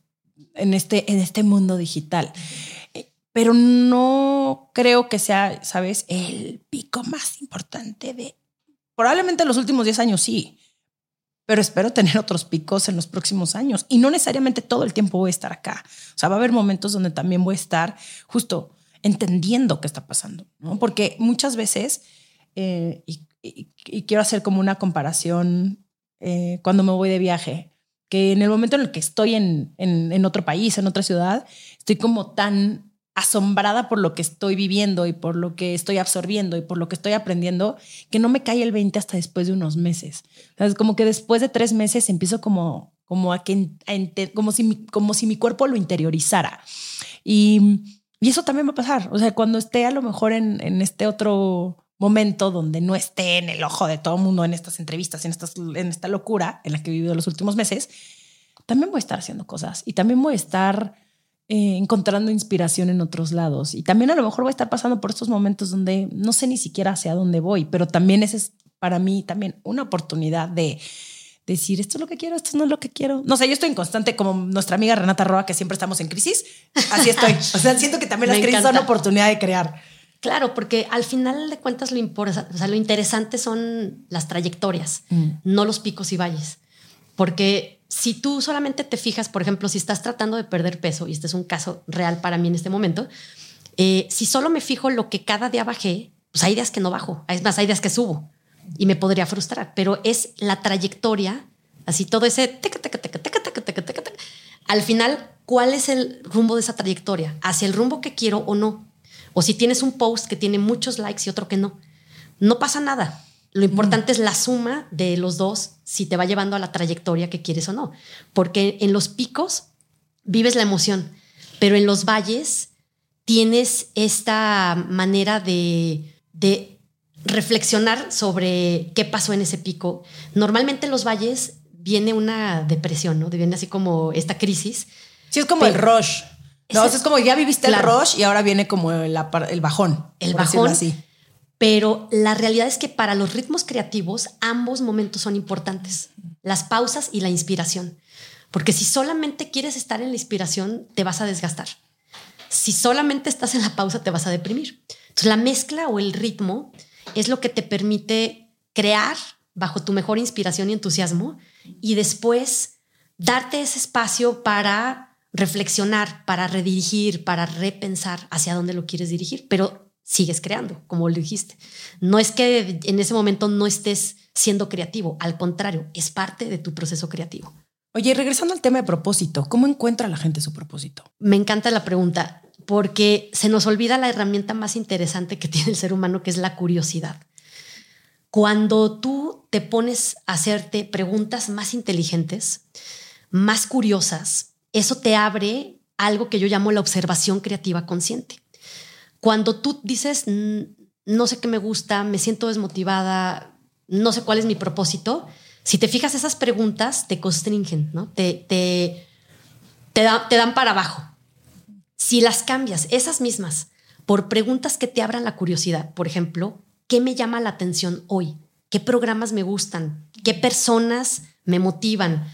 en este, en este mundo digital. Eh, Pero no creo que sea, ¿sabes? El pico más importante de... Probablemente los últimos 10 años sí, pero espero tener otros picos en los próximos años y no necesariamente todo el tiempo voy a estar acá. O sea, va a haber momentos donde también voy a estar justo entendiendo qué está pasando, ¿no? Porque muchas veces, eh, y quiero hacer como una comparación eh, cuando me voy de viaje, que en el momento en el que estoy en, en otro país, en otra ciudad, estoy como tan asombrada por lo que estoy viviendo y por lo que estoy absorbiendo y por lo que estoy aprendiendo, que no me cae el 20 hasta después de unos meses. es como que después de tres meses empiezo como, como, a que, como, si mi, como si mi cuerpo lo interiorizara. Y, y, eso también va a pasar. O sea, cuando esté a lo mejor en, en este otro momento donde no esté en el ojo de todo el mundo en estas entrevistas, en, estas, en esta locura en la que he vivido los últimos meses, también voy a estar haciendo cosas y también voy a estar eh, encontrando inspiración en otros lados. Y también a lo mejor voy a estar pasando por estos momentos donde no sé ni siquiera hacia dónde voy, pero también ese es para mí también una oportunidad de decir esto es lo que quiero, esto no es lo que quiero. No sé, yo estoy en constante como nuestra amiga Renata Roa, que siempre estamos en crisis. Así estoy. O sea, siento que también las crisis son oportunidad de crear. Claro, porque al final de cuentas lo, o sea, lo interesante son las trayectorias, mm. no los picos y valles. Porque si tú solamente te fijas, por ejemplo, si estás tratando de perder peso, y este es un caso real para mí en este momento, eh, si solo me fijo lo que cada día bajé, pues hay días que no bajo, es más, hay días que subo y me podría frustrar, pero es la trayectoria, así todo ese... Al final, ¿cuál es el rumbo de esa trayectoria? ¿Hacia el rumbo que quiero o no? O si tienes un post que tiene muchos likes y otro que no. No pasa nada. Lo importante es la suma de los dos, si te va llevando a la trayectoria que quieres o no. Porque en los picos vives la emoción, pero en los valles tienes esta manera de, de reflexionar sobre qué pasó en ese pico. Normalmente en los valles viene una depresión, ¿no? Viene así como esta crisis. Sí, es como el rush. No, es como ya viviste el rush y ahora viene como el, el bajón. El bajón. Así. Pero la realidad es que para los ritmos creativos ambos momentos son importantes, las pausas y la inspiración. Porque si solamente quieres estar en la inspiración, te vas a desgastar. Si solamente estás en la pausa, te vas a deprimir. Entonces la mezcla o el ritmo es lo que te permite crear bajo tu mejor inspiración y entusiasmo y después darte ese espacio para reflexionar, para redirigir, para repensar hacia dónde lo quieres dirigir, pero sigues creando, como lo dijiste. No es que en ese momento no estés siendo creativo, al contrario, es parte de tu proceso creativo. Oye, regresando al tema de propósito, ¿cómo encuentra la gente su propósito? Me encanta la pregunta porque se nos olvida la herramienta más interesante que tiene el ser humano, que es la curiosidad. Cuando tú te pones a hacerte preguntas más inteligentes, más curiosas, eso te abre algo que yo llamo la observación creativa consciente. Cuando tú dices, no sé qué me gusta, me siento desmotivada, no sé cuál es mi propósito, si te fijas esas preguntas te constringen, ¿no? Te, te, te, te dan para abajo. Si las cambias, esas mismas, por preguntas que te abran la curiosidad, por ejemplo, ¿qué me llama la atención hoy? ¿Qué programas me gustan? ¿Qué personas me motivan?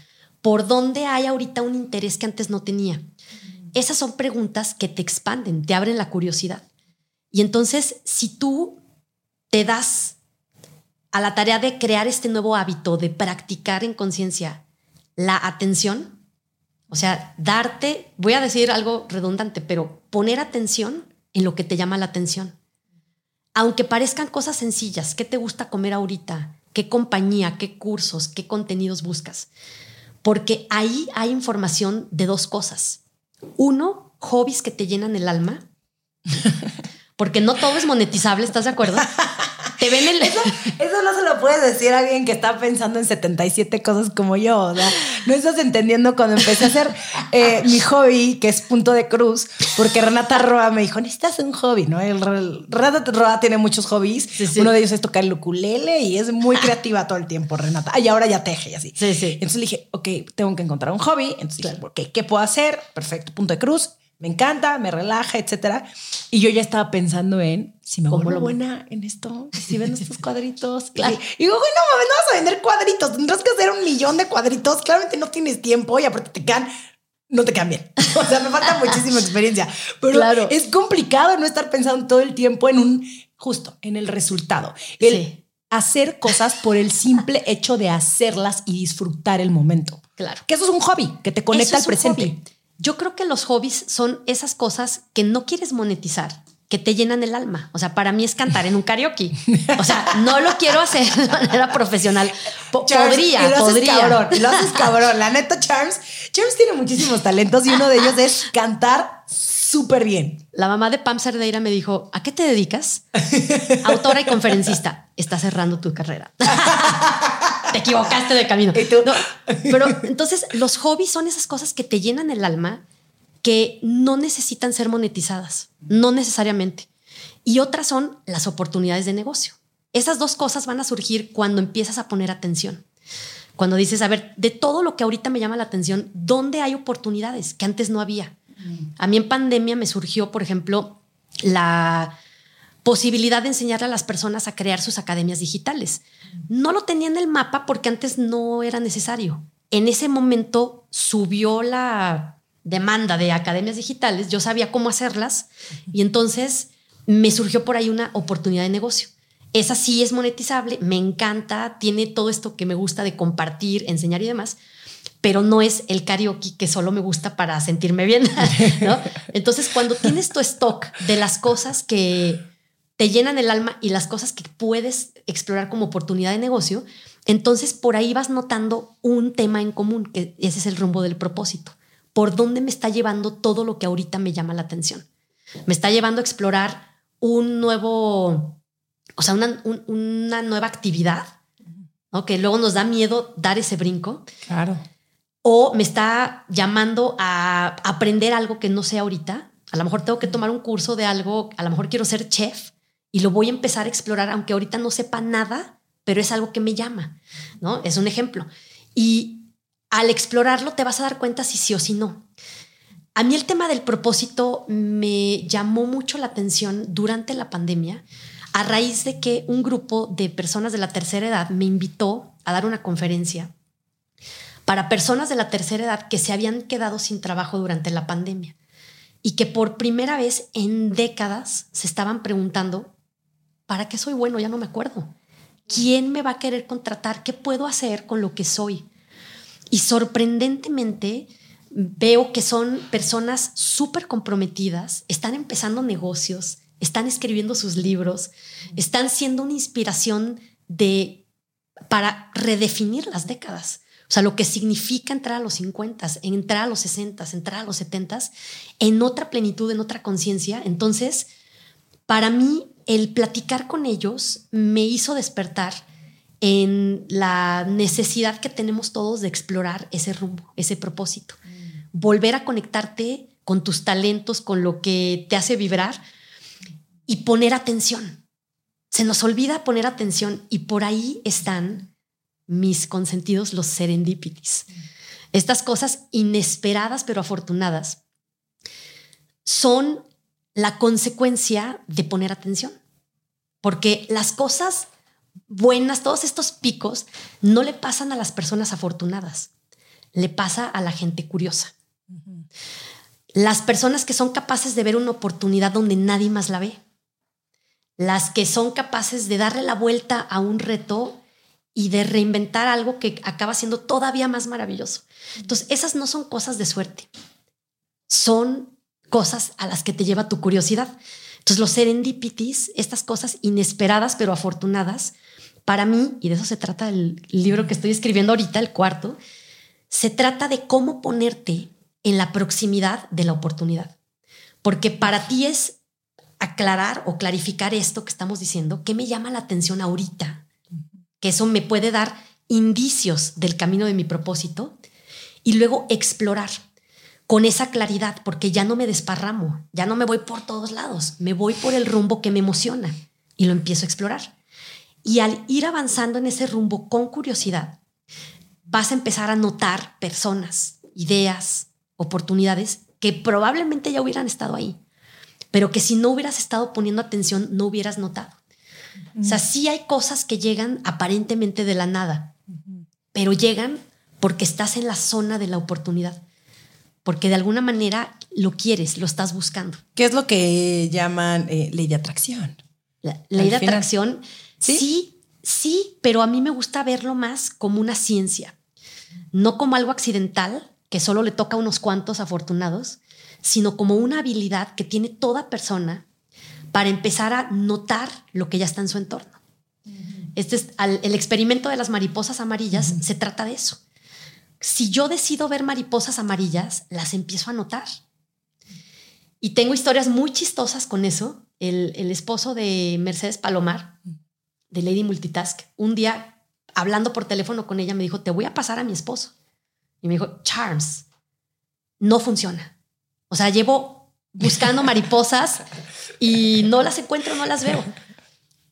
por dónde hay ahorita un interés que antes no tenía. Esas son preguntas que te expanden, te abren la curiosidad. Y entonces, si tú te das a la tarea de crear este nuevo hábito, de practicar en conciencia la atención, o sea, darte, voy a decir algo redundante, pero poner atención en lo que te llama la atención. Aunque parezcan cosas sencillas, ¿qué te gusta comer ahorita? ¿Qué compañía? ¿Qué cursos? ¿Qué contenidos buscas? porque ahí hay información de dos cosas. Uno, hobbies que te llenan el alma, porque no todo es monetizable, ¿estás de acuerdo? Te ven el... Eso, no se lo puedes decir a alguien que está pensando en 77 cosas como yo. O sea, no estás entendiendo cuando empecé a hacer eh, mi hobby, que es punto de cruz, porque Renata Roa me dijo, necesitas un hobby, ¿no? El, Renata Roa tiene muchos hobbies. Uno de ellos es tocar el ukulele y es muy creativa todo el tiempo, Renata. Y ahora ya teje y así. Sí, sí. Entonces le dije, ok, tengo que encontrar un hobby. Entonces dije, ¿qué puedo hacer? Perfecto, punto de cruz me encanta, me relaja, etcétera. Y yo ya estaba pensando en si me vuelvo buena en esto, si ven estos cuadritos. Y, digo, bueno, no vas a vender cuadritos, tendrás que hacer un millón de cuadritos. Claramente no tienes tiempo y aparte te quedan, no te quedan bien. O sea, me falta muchísima experiencia. Pero claro. es complicado no estar pensando todo el tiempo en un, justo, en el resultado. El hacer cosas por el simple hecho de hacerlas y disfrutar el momento. Claro. Que eso es un hobby que te conecta al presente. Yo creo que los hobbies son esas cosas que no quieres monetizar, que te llenan el alma. O sea, para mí es cantar en un karaoke. O sea, no lo quiero hacer de manera profesional. podría, lo podría. cabrón, lo haces cabrón. La neta, Charles, Charles tiene muchísimos talentos y uno de ellos es cantar súper bien. La mamá de Pam Cerdeira me dijo, ¿a qué te dedicas? Autora y conferencista. Está cerrando tu carrera. te equivocaste de camino. pero entonces los hobbies son esas cosas que te llenan el alma que no necesitan ser monetizadas, no necesariamente. Y otras son las oportunidades de negocio. Esas dos cosas van a surgir cuando empiezas a poner atención. Cuando dices, a ver, de todo lo que ahorita me llama la atención, ¿dónde hay oportunidades que antes no había? A mí en pandemia me surgió, por ejemplo, la posibilidad de enseñarle a las personas a crear sus academias digitales. No lo tenía en el mapa porque antes no era necesario. En ese momento subió la demanda de academias digitales, yo sabía cómo hacerlas y entonces me surgió por ahí una oportunidad de negocio. Esa sí es monetizable, me encanta, tiene todo esto que me gusta de compartir, enseñar y demás, pero no es el karaoke que solo me gusta para sentirme bien. Entonces, cuando tienes tu stock de las cosas que te llenan el alma y las cosas que puedes explorar como oportunidad de negocio, entonces por ahí vas notando un tema en común, que ese es el rumbo del propósito por dónde me está llevando todo lo que ahorita me llama la atención. Me está llevando a explorar un nuevo, o sea, una, una nueva actividad, ¿no? que luego nos da miedo dar ese brinco. Claro. O me está llamando a aprender algo que no sé ahorita. A lo mejor tengo que tomar un curso de algo, a lo mejor quiero ser chef y lo voy a empezar a explorar, aunque ahorita no sepa nada, pero es algo que me llama, ¿no? Es un ejemplo. Y al explorarlo te vas a dar cuenta si sí o si no. A mí el tema del propósito me llamó mucho la atención durante la pandemia a raíz de que un grupo de personas de la tercera edad me invitó a dar una conferencia para personas de la tercera edad que se habían quedado sin trabajo durante la pandemia y que por primera vez en décadas se estaban preguntando, ¿para qué soy bueno? Ya no me acuerdo. ¿Quién me va a querer contratar? ¿Qué puedo hacer con lo que soy? Y sorprendentemente veo que son personas súper comprometidas, están empezando negocios, están escribiendo sus libros, están siendo una inspiración de, para redefinir las décadas. O sea, lo que significa entrar a los 50, entrar a los 60, entrar a los 70, en otra plenitud, en otra conciencia. Entonces, para mí, el platicar con ellos me hizo despertar en la necesidad que tenemos todos de explorar ese rumbo, ese propósito. Mm. Volver a conectarte con tus talentos, con lo que te hace vibrar y poner atención. Se nos olvida poner atención y por ahí están mis consentidos, los serendipities. Mm. Estas cosas inesperadas pero afortunadas son la consecuencia de poner atención. Porque las cosas buenas, todos estos picos, no le pasan a las personas afortunadas, le pasa a la gente curiosa. Las personas que son capaces de ver una oportunidad donde nadie más la ve. Las que son capaces de darle la vuelta a un reto y de reinventar algo que acaba siendo todavía más maravilloso. Entonces, esas no son cosas de suerte. Son cosas a las que te lleva tu curiosidad. Entonces, los serendipities, estas cosas inesperadas pero afortunadas, para mí, y de eso se trata el libro que estoy escribiendo ahorita, el cuarto, se trata de cómo ponerte en la proximidad de la oportunidad. Porque para ti es aclarar o clarificar esto que estamos diciendo, qué me llama la atención ahorita, que eso me puede dar indicios del camino de mi propósito y luego explorar con esa claridad, porque ya no me desparramo, ya no me voy por todos lados, me voy por el rumbo que me emociona y lo empiezo a explorar. Y al ir avanzando en ese rumbo con curiosidad, vas a empezar a notar personas, ideas, oportunidades que probablemente ya hubieran estado ahí, pero que si no hubieras estado poniendo atención no hubieras notado. O sea, sí hay cosas que llegan aparentemente de la nada, pero llegan porque estás en la zona de la oportunidad, porque de alguna manera lo quieres, lo estás buscando. ¿Qué es lo que llaman eh, ley de atracción? La ley de atracción ¿Sí? ¿Sí? pero a mí me gusta verlo más como una ciencia, no como algo accidental que solo le toca a unos cuantos afortunados, sino como una habilidad que tiene toda persona para empezar a notar lo que ya está en su entorno. Este es el experimento de las mariposas amarillas, se trata de eso. Si yo decido ver mariposas amarillas, las empiezo a notar. Y tengo historias muy chistosas con eso. El, el esposo de Mercedes Palomar, de Lady Multitask, un día hablando por teléfono con ella me dijo, te voy a pasar a mi esposo. Y me dijo, Charms, no funciona. O sea, llevo buscando mariposas y no las encuentro, no las veo.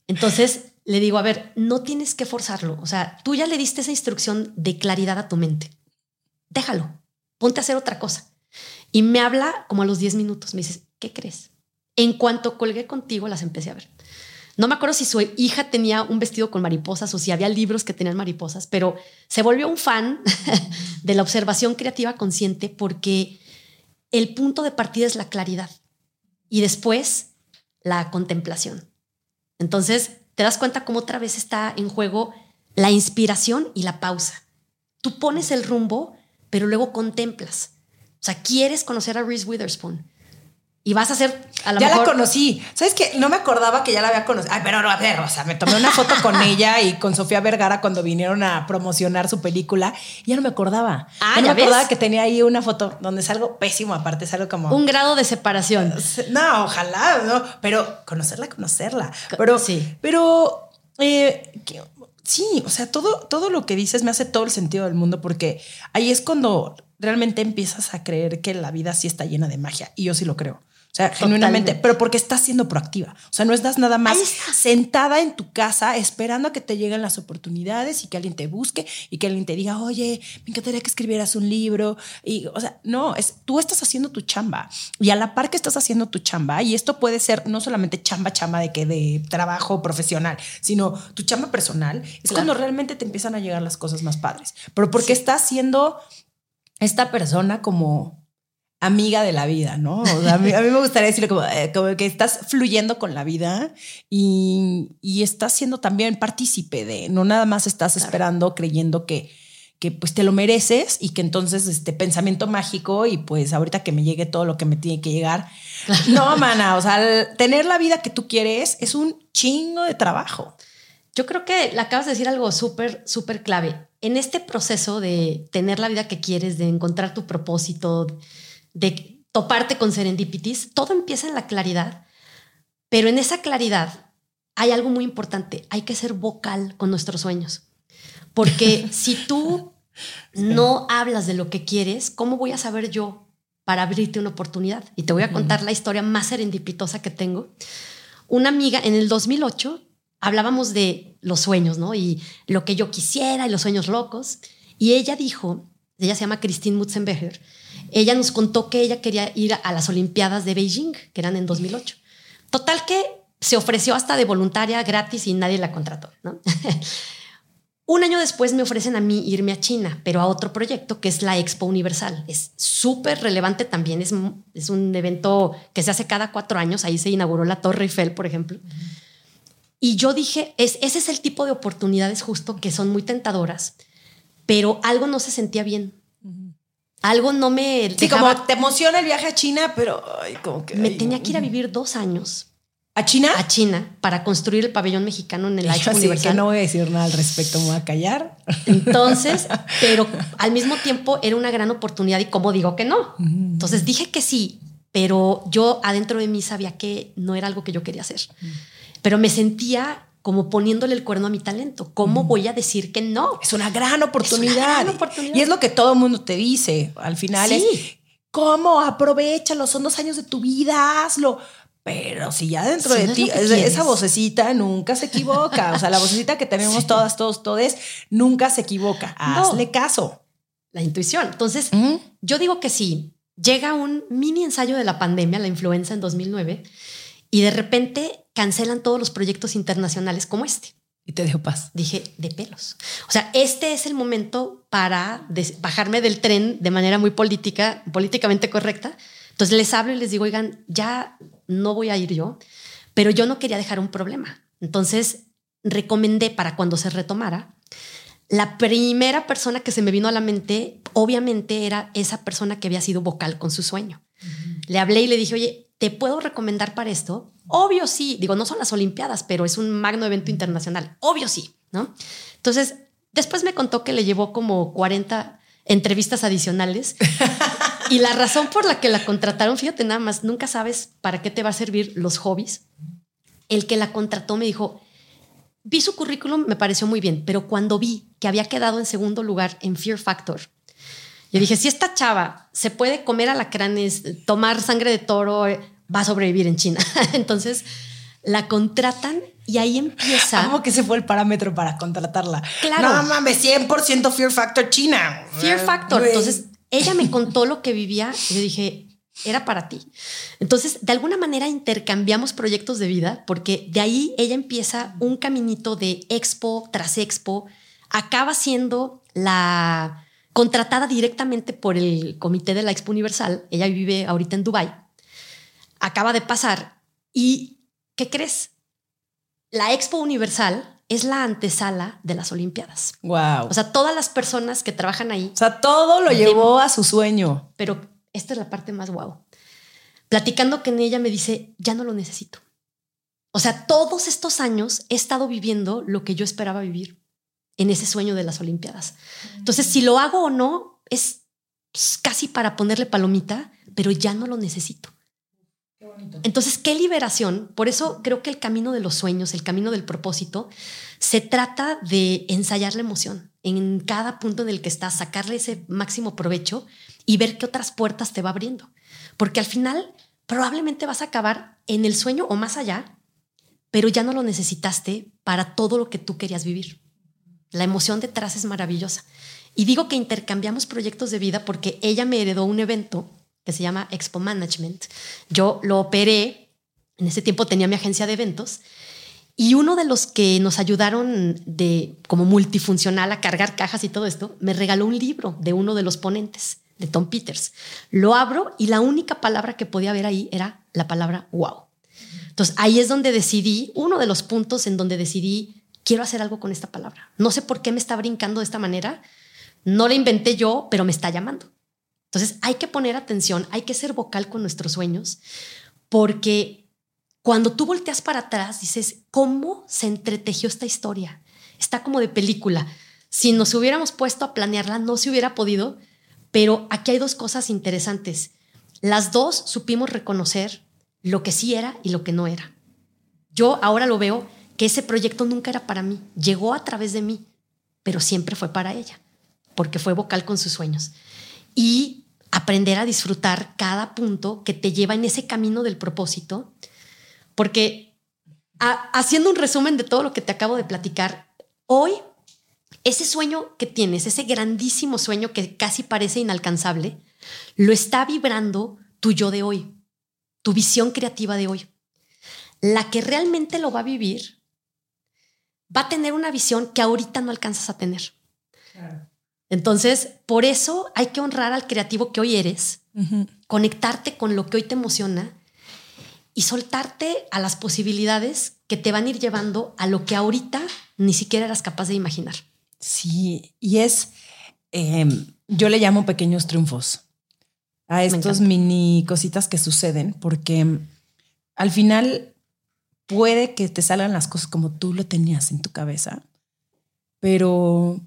Entonces le digo, a ver, no tienes que forzarlo. O sea, tú ya le diste esa instrucción de claridad a tu mente. Déjalo, ponte a hacer otra cosa. Y me habla como a los 10 minutos. Me dice, ¿qué crees? En cuanto colgué contigo, las empecé a ver. No me acuerdo si su hija tenía un vestido con mariposas o si había libros que tenían mariposas, pero se volvió un fan de la observación creativa consciente porque el punto de partida es la claridad y después la contemplación. Entonces, te das cuenta cómo otra vez está en juego la inspiración y la pausa. Tú pones el rumbo, pero luego contemplas. O sea, quieres conocer a Reese Witherspoon y vas a hacer a lo ya mejor. la conocí. ¿Sabes qué? No me acordaba que ya la había conocido. Ay, pero no, a ver, o sea, me tomé una foto con ella y con Sofía Vergara cuando vinieron a promocionar su película. Y ya no me acordaba. Ah, ya no ¿ya me acordaba que tenía ahí una foto donde salgo pésimo, aparte, salgo como. Un grado de separación. No, ojalá, no. Pero conocerla, conocerla. Co- Pero, sí. pero eh, sí, o sea, todo, todo lo que dices me hace todo el sentido del mundo porque ahí es cuando realmente empiezas a creer que la vida sí está llena de magia. Y yo sí lo creo. O sea, genuinamente, pero porque estás siendo proactiva. O sea, no estás nada más sentada en tu casa esperando a que te lleguen las oportunidades y que alguien te busque y que alguien te diga, oye, me encantaría que escribieras un libro. Y, o sea, no, es, tú estás haciendo tu chamba y a la par que estás haciendo tu chamba, y esto puede ser no solamente chamba, chamba de que de trabajo profesional, sino tu chamba personal, es Claro. cuando realmente te empiezan a llegar las cosas más padres. Pero porque estás siendo esta persona como amiga de la vida, ¿no? O sea, a, mí, a mí me gustaría decirle como, eh, como que estás fluyendo con la vida y, y estás siendo también partícipe de, no nada más estás esperando, creyendo que, que pues te lo mereces y que entonces este pensamiento mágico y pues ahorita que me llegue todo lo que me tiene que llegar. No, mana, o sea, tener la vida que tú quieres es un chingo de trabajo. Yo creo que le acabas de decir algo súper, súper clave. En este proceso de tener la vida que quieres, de encontrar tu propósito, de toparte con serendipities, todo empieza en la claridad, pero en esa claridad hay algo muy importante. Hay que ser vocal con nuestros sueños. Porque si tú no hablas de lo que quieres, ¿cómo voy a saber yo para abrirte una oportunidad? Y te voy a contar la historia más serendipitosa que tengo. Una amiga en el 2008 hablábamos de los sueños, ¿no? Y lo que yo quisiera y los sueños locos. Y ella dijo, ella se llama Christine Mutzenbecher, ella nos contó que ella quería ir a las Olimpiadas de Beijing, que eran en 2008. Total que se ofreció hasta de voluntaria gratis y nadie la contrató. Un año después me ofrecen a mí irme a China, pero a otro proyecto que es la Expo Universal. Es súper relevante también, es, un evento que se hace cada cuatro años, ahí se inauguró la Torre Eiffel, por ejemplo. Y yo dije, es, ese es el tipo de oportunidades justo que son muy tentadoras, pero algo no se sentía bien. Algo no me... Sí, dejaba- como te emociona el viaje a China, pero ay, como que... me ay, tenía no. que ir a vivir dos años ¿A China? a China para construir el pabellón mexicano en el Yo que no voy a decir nada al respecto, me voy a callar. Entonces, pero al mismo tiempo era una gran oportunidad y como digo que no. Entonces dije que sí, pero yo adentro de mí sabía que no era algo que yo quería hacer. Pero me sentía como poniéndole el cuerno a mi talento. ¿Cómo voy a decir que no? Es una gran oportunidad. gran oportunidad. Y es lo que todo el mundo te dice. Al final Sí. es, ¿cómo? Aprovechalo, son dos años de tu vida, hazlo. Pero si ya dentro Si de no ti, es- esa vocecita nunca se equivoca. O sea, la vocecita que tenemos todas, todos, todes, nunca se equivoca. No. Hazle caso. La intuición. Entonces, ¿Mm? yo digo que sí. Llega un mini ensayo de la pandemia, la influenza en 2009, y de repente cancelan todos los proyectos internacionales como este. Y te dejo paz. dije, de pelos. O sea, este es el momento para bajarme del tren de manera muy política, políticamente correcta. Entonces les hablo y les digo, oigan, ya no voy a ir yo, pero yo no quería dejar un problema. Entonces recomendé para cuando se retomara, la primera persona que se me vino a la mente, obviamente, era esa persona que había sido vocal con su sueño. Le hablé y le dije, oye, ¿te puedo recomendar para esto? Obvio sí, digo, no son las Olimpiadas, pero es un magno evento internacional, obvio sí, ¿no? Entonces, después me contó que le llevó como 40 entrevistas adicionales. y la razón por la que la contrataron, fíjate nada más, nunca sabes para qué te va a servir los hobbies. El que la contrató me dijo, vi su currículum, me pareció muy bien, pero cuando vi que había quedado en segundo lugar en Fear Factor, yo dije, si esta chava se puede comer alacranes, tomar sangre de toro, va a sobrevivir en China. Entonces la contratan y ahí empieza. ¿Cómo que se fue el parámetro para contratarla? Claro. No mames, 100% Fear Factor China. Fear Factor. Entonces ella me contó lo que vivía y yo dije, era para ti. Entonces, de alguna manera intercambiamos proyectos de vida porque de ahí ella empieza un caminito de expo tras expo, acaba siendo la contratada directamente por el comité de la Expo Universal. Ella vive ahorita en Dubai. Acaba de pasar y ¿qué crees? La Expo Universal es la antesala de las Olimpiadas. Wow. O sea, todas las personas que trabajan ahí. O sea, todo lo llevó a su sueño. Pero esta es la parte más guau. Platicando con ella me dice, ya no lo necesito. O sea, todos estos años he estado viviendo lo que yo esperaba vivir en ese sueño de las Olimpiadas. Entonces, si lo hago o no, es casi para ponerle palomita, pero ya no lo necesito. Entonces, qué liberación. Por eso creo que el camino de los sueños, el camino del propósito, se trata de ensayar la emoción en cada punto en el que estás, sacarle ese máximo provecho y ver qué otras puertas te va abriendo. Porque al final probablemente vas a acabar en el sueño o más allá, pero ya no lo necesitaste para todo lo que tú querías vivir. La emoción detrás es maravillosa. Y digo que intercambiamos proyectos de vida porque ella me heredó un evento que se llama Expo Management. Yo lo operé, en ese tiempo tenía mi agencia de eventos, y uno de los que nos ayudaron de como multifuncional a cargar cajas y todo esto, me regaló un libro de uno de los ponentes, de Tom Peters. Lo abro y la única palabra que podía ver ahí era la palabra wow. Entonces ahí es donde decidí, uno de los puntos en donde decidí, quiero hacer algo con esta palabra. No sé por qué me está brincando de esta manera, no la inventé yo, pero me está llamando. Entonces hay que poner atención, hay que ser vocal con nuestros sueños, porque cuando tú volteas para atrás dices, ¿cómo se entretejió esta historia? Está como de película. Si nos hubiéramos puesto a planearla, no se hubiera podido, pero aquí hay dos cosas interesantes. Las dos supimos reconocer lo que sí era y lo que no era. Yo ahora lo veo que ese proyecto nunca era para mí, llegó a través de mí, pero siempre fue para ella, porque fue vocal con sus sueños. Y aprender a disfrutar cada punto que te lleva en ese camino del propósito, porque haciendo un resumen de todo lo que te acabo de platicar, hoy ese sueño que tienes, ese grandísimo sueño que casi parece inalcanzable, lo está vibrando tu yo de hoy, tu visión creativa de hoy. La que realmente lo va a vivir va a tener una visión que ahorita no alcanzas a tener. Entonces, por eso hay que honrar al creativo que hoy eres, conectarte con lo que hoy te emociona y soltarte a las posibilidades que te van a ir llevando a lo que ahorita ni siquiera eras capaz de imaginar. Sí, y es, em, yo le llamo pequeños triunfos a estos mini cositas que suceden, porque al final puede que te salgan las cosas como tú lo tenías en tu cabeza, pero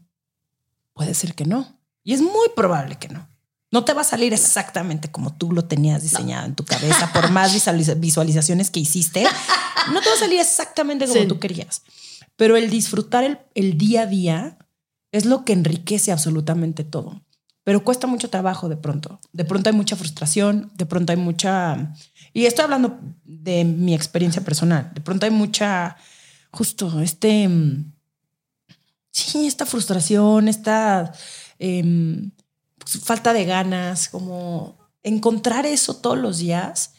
Puede ser que no. Y es muy probable que no. No te va a salir exactamente como tú lo tenías diseñado en tu cabeza, por más visualizaciones que hiciste. No te va a salir exactamente como tú querías. Pero el disfrutar el, el día a día es lo que enriquece absolutamente todo. Pero cuesta mucho trabajo de pronto. De pronto hay mucha frustración, de pronto hay mucha... Y estoy hablando de mi experiencia personal. De pronto hay mucha, justo este sí, esta frustración, esta em, pues, falta de ganas, como encontrar eso todos los días,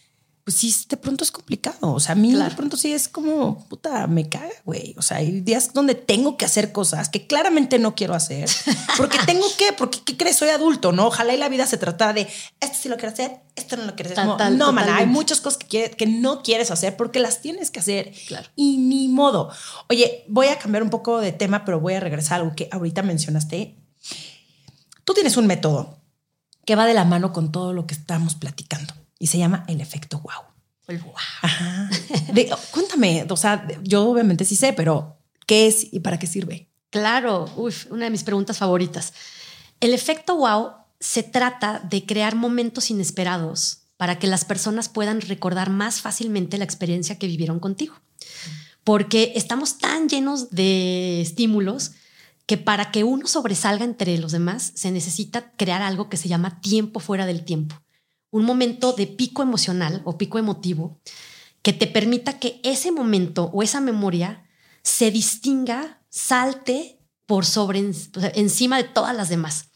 pues sí, de pronto es complicado. O sea, a mí de pronto sí es como, puta, me caga, güey. O sea, hay días donde tengo que hacer cosas que claramente no quiero hacer. Porque tengo que, porque ¿qué crees? Soy adulto, ¿no? Ojalá y la vida se trata de, esto sí lo quiero hacer, esto no lo quiero hacer. no, man, hay muchas cosas que, que no quieres hacer porque las tienes que hacer. Claro. Y ni modo. Oye, voy a cambiar un poco de tema, pero voy a regresar a algo que ahorita mencionaste. Tú tienes un método que va de la mano con todo lo que estamos platicando y se llama el efecto wow. El wow. Ajá. De- cuéntame, o sea, yo obviamente sí sé, pero ¿qué es y para qué sirve? Claro, uf, una de mis preguntas favoritas. El efecto wow se trata de crear momentos inesperados para que las personas puedan recordar más fácilmente la experiencia que vivieron contigo. Porque estamos tan llenos de estímulos que para que uno sobresalga entre los demás se necesita crear algo que se llama tiempo fuera del tiempo. Un momento de pico emocional o pico emotivo que te permita que ese momento o esa memoria se distinga, salte por sobre encima de todas las demás.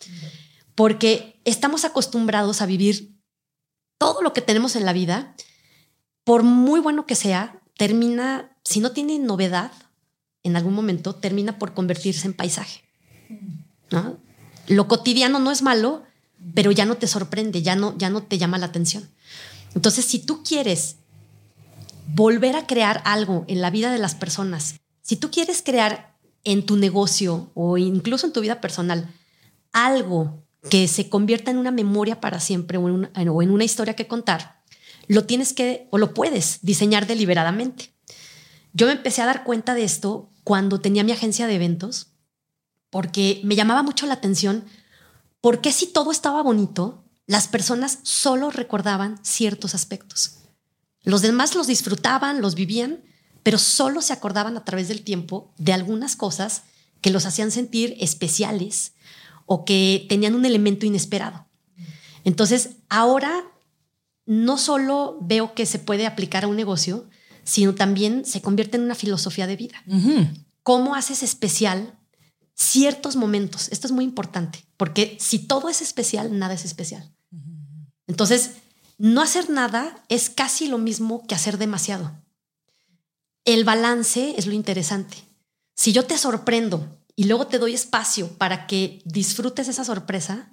Porque estamos acostumbrados a vivir todo lo que tenemos en la vida, por muy bueno que sea, termina, si no tiene novedad, en algún momento termina por convertirse en paisaje. Lo cotidiano no es malo, pero ya no te sorprende, ya no, ya no te llama la atención. Entonces, si tú quieres volver a crear algo en la vida de las personas, si tú quieres crear en tu negocio o incluso en tu vida personal algo que se convierta en una memoria para siempre o en una, o en una historia que contar, lo tienes que o lo puedes diseñar deliberadamente. Yo me empecé a dar cuenta de esto cuando tenía mi agencia de eventos, porque me llamaba mucho la atención por qué si todo estaba bonito, las personas solo recordaban ciertos aspectos. Los demás los disfrutaban, los vivían, pero solo se acordaban a través del tiempo de algunas cosas que los hacían sentir especiales o que tenían un elemento inesperado. Entonces, ahora no solo veo que se puede aplicar a un negocio, sino también se convierte en una filosofía de vida. ¿Cómo haces especial ciertos momentos? Esto es muy importante, porque si todo es especial, nada es especial. Entonces, no hacer nada es casi lo mismo que hacer demasiado. El balance es lo interesante. Si yo te sorprendo y luego te doy espacio para que disfrutes esa sorpresa,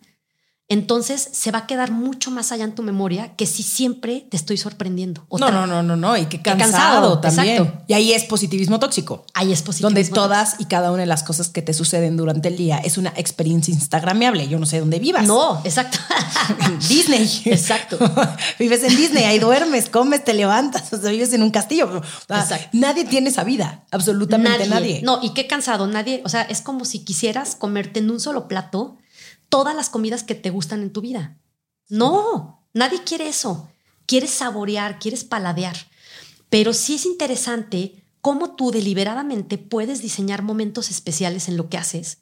entonces se va a quedar mucho más allá en tu memoria que si siempre te estoy sorprendiendo. No, no, no, no, no. Y qué cansado, cansado, también. exacto. Y ahí es positivismo tóxico. Ahí es positivo. donde todas y cada una de las cosas que te suceden durante el día es una experiencia instagramiable. Yo no sé dónde vivas. No, exacto. Disney. Exacto. vives en Disney, ahí duermes, comes, te levantas, o sea, vives en un castillo. Exacto. Nadie tiene esa vida, absolutamente nadie. No, y qué cansado, nadie, o sea, es como si quisieras comerte en un solo plato todas las comidas que te gustan en tu vida. No, nadie quiere eso. Quieres saborear, quieres paladear. Pero sí es interesante cómo tú deliberadamente puedes diseñar momentos especiales en lo que haces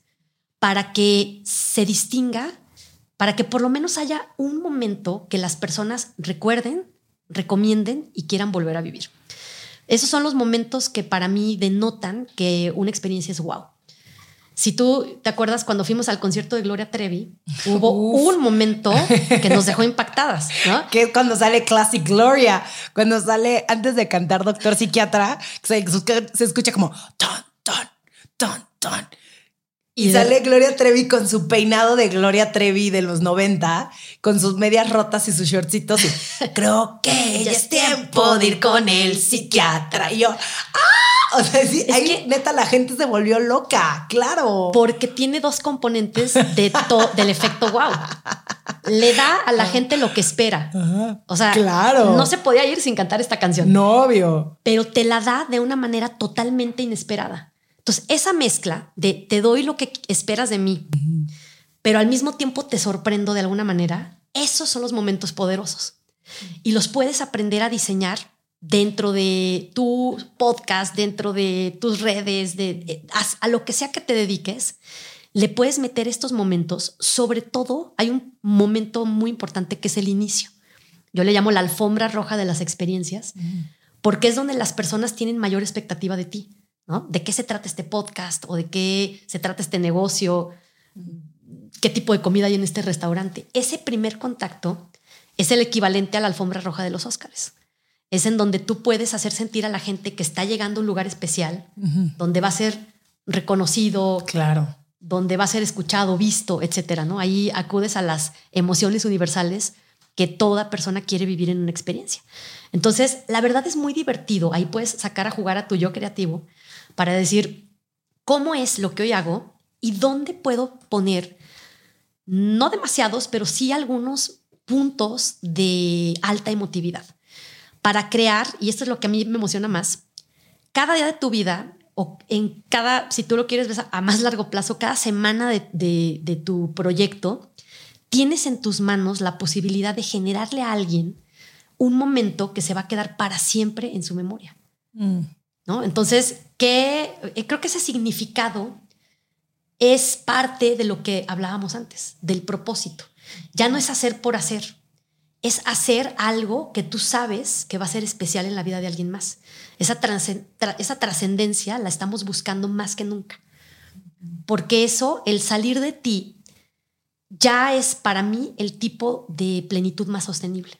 para que se distinga, para que por lo menos haya un momento que las personas recuerden, recomienden y quieran volver a vivir. Esos son los momentos que para mí denotan que una experiencia es wow. Si tú te acuerdas cuando fuimos al concierto de Gloria Trevi, hubo Uf. un momento que nos dejó impactadas, ¿no? Que es cuando sale Classic Gloria, cuando sale antes de cantar Doctor Psiquiatra, se, se escucha como ton, ton, ton, ton. Y, Y de- sale Gloria Trevi con su peinado de Gloria Trevi de los 90, con sus medias rotas y sus shortcitos. Y, Creo que ya es tiempo de ir con el psiquiatra. Y yo, ¡ah! O sea, sí, Es ahí que- neta la gente se volvió loca, claro. Porque tiene dos componentes de to- del efecto wow. Le da a la gente lo que espera. Ajá. O sea, Claro. no se podía ir sin cantar esta canción. Novio. pero te la da de una manera totalmente inesperada. Entonces, esa mezcla de te doy lo que esperas de mí, pero al mismo tiempo te sorprendo de alguna manera, esos son los momentos poderosos. Y los puedes aprender a diseñar dentro de tu podcast, dentro de tus redes, de, a, a lo que sea que te dediques, le puedes meter estos momentos. Sobre todo, hay un momento muy importante que es el inicio. Yo le llamo la alfombra roja de las experiencias, porque es donde las personas tienen mayor expectativa de ti, ¿no? De qué se trata este podcast o de qué se trata este negocio, qué tipo de comida hay en este restaurante. Ese primer contacto es el equivalente a la alfombra roja de los Óscares. Es en donde tú puedes hacer sentir a la gente que está llegando a un lugar especial, donde va a ser reconocido, Claro. donde va a ser escuchado, visto, etcétera, ¿no? Ahí acudes a las emociones universales que toda persona quiere vivir en una experiencia. Entonces, la verdad es muy divertido. Ahí puedes sacar a jugar a tu yo creativo para decir cómo es lo que hoy hago y dónde puedo poner, no demasiados, pero sí algunos puntos de alta emotividad para crear, y esto es lo que a mí me emociona más, cada día de tu vida o en cada, si tú lo quieres ver a más largo plazo, cada semana de, de tu proyecto, tienes en tus manos la posibilidad de generarle a alguien un momento que se va a quedar para siempre en su memoria. Mm. ¿no? Entonces, ¿qué? Eh, creo que ese significado es parte de lo que hablábamos antes, del propósito. Ya no es hacer por hacer, es hacer algo que tú sabes que va a ser especial en la vida de alguien más. Esa, trascendencia la estamos buscando más que nunca. Porque eso, el salir de ti, ya es para mí el tipo de plenitud más sostenible.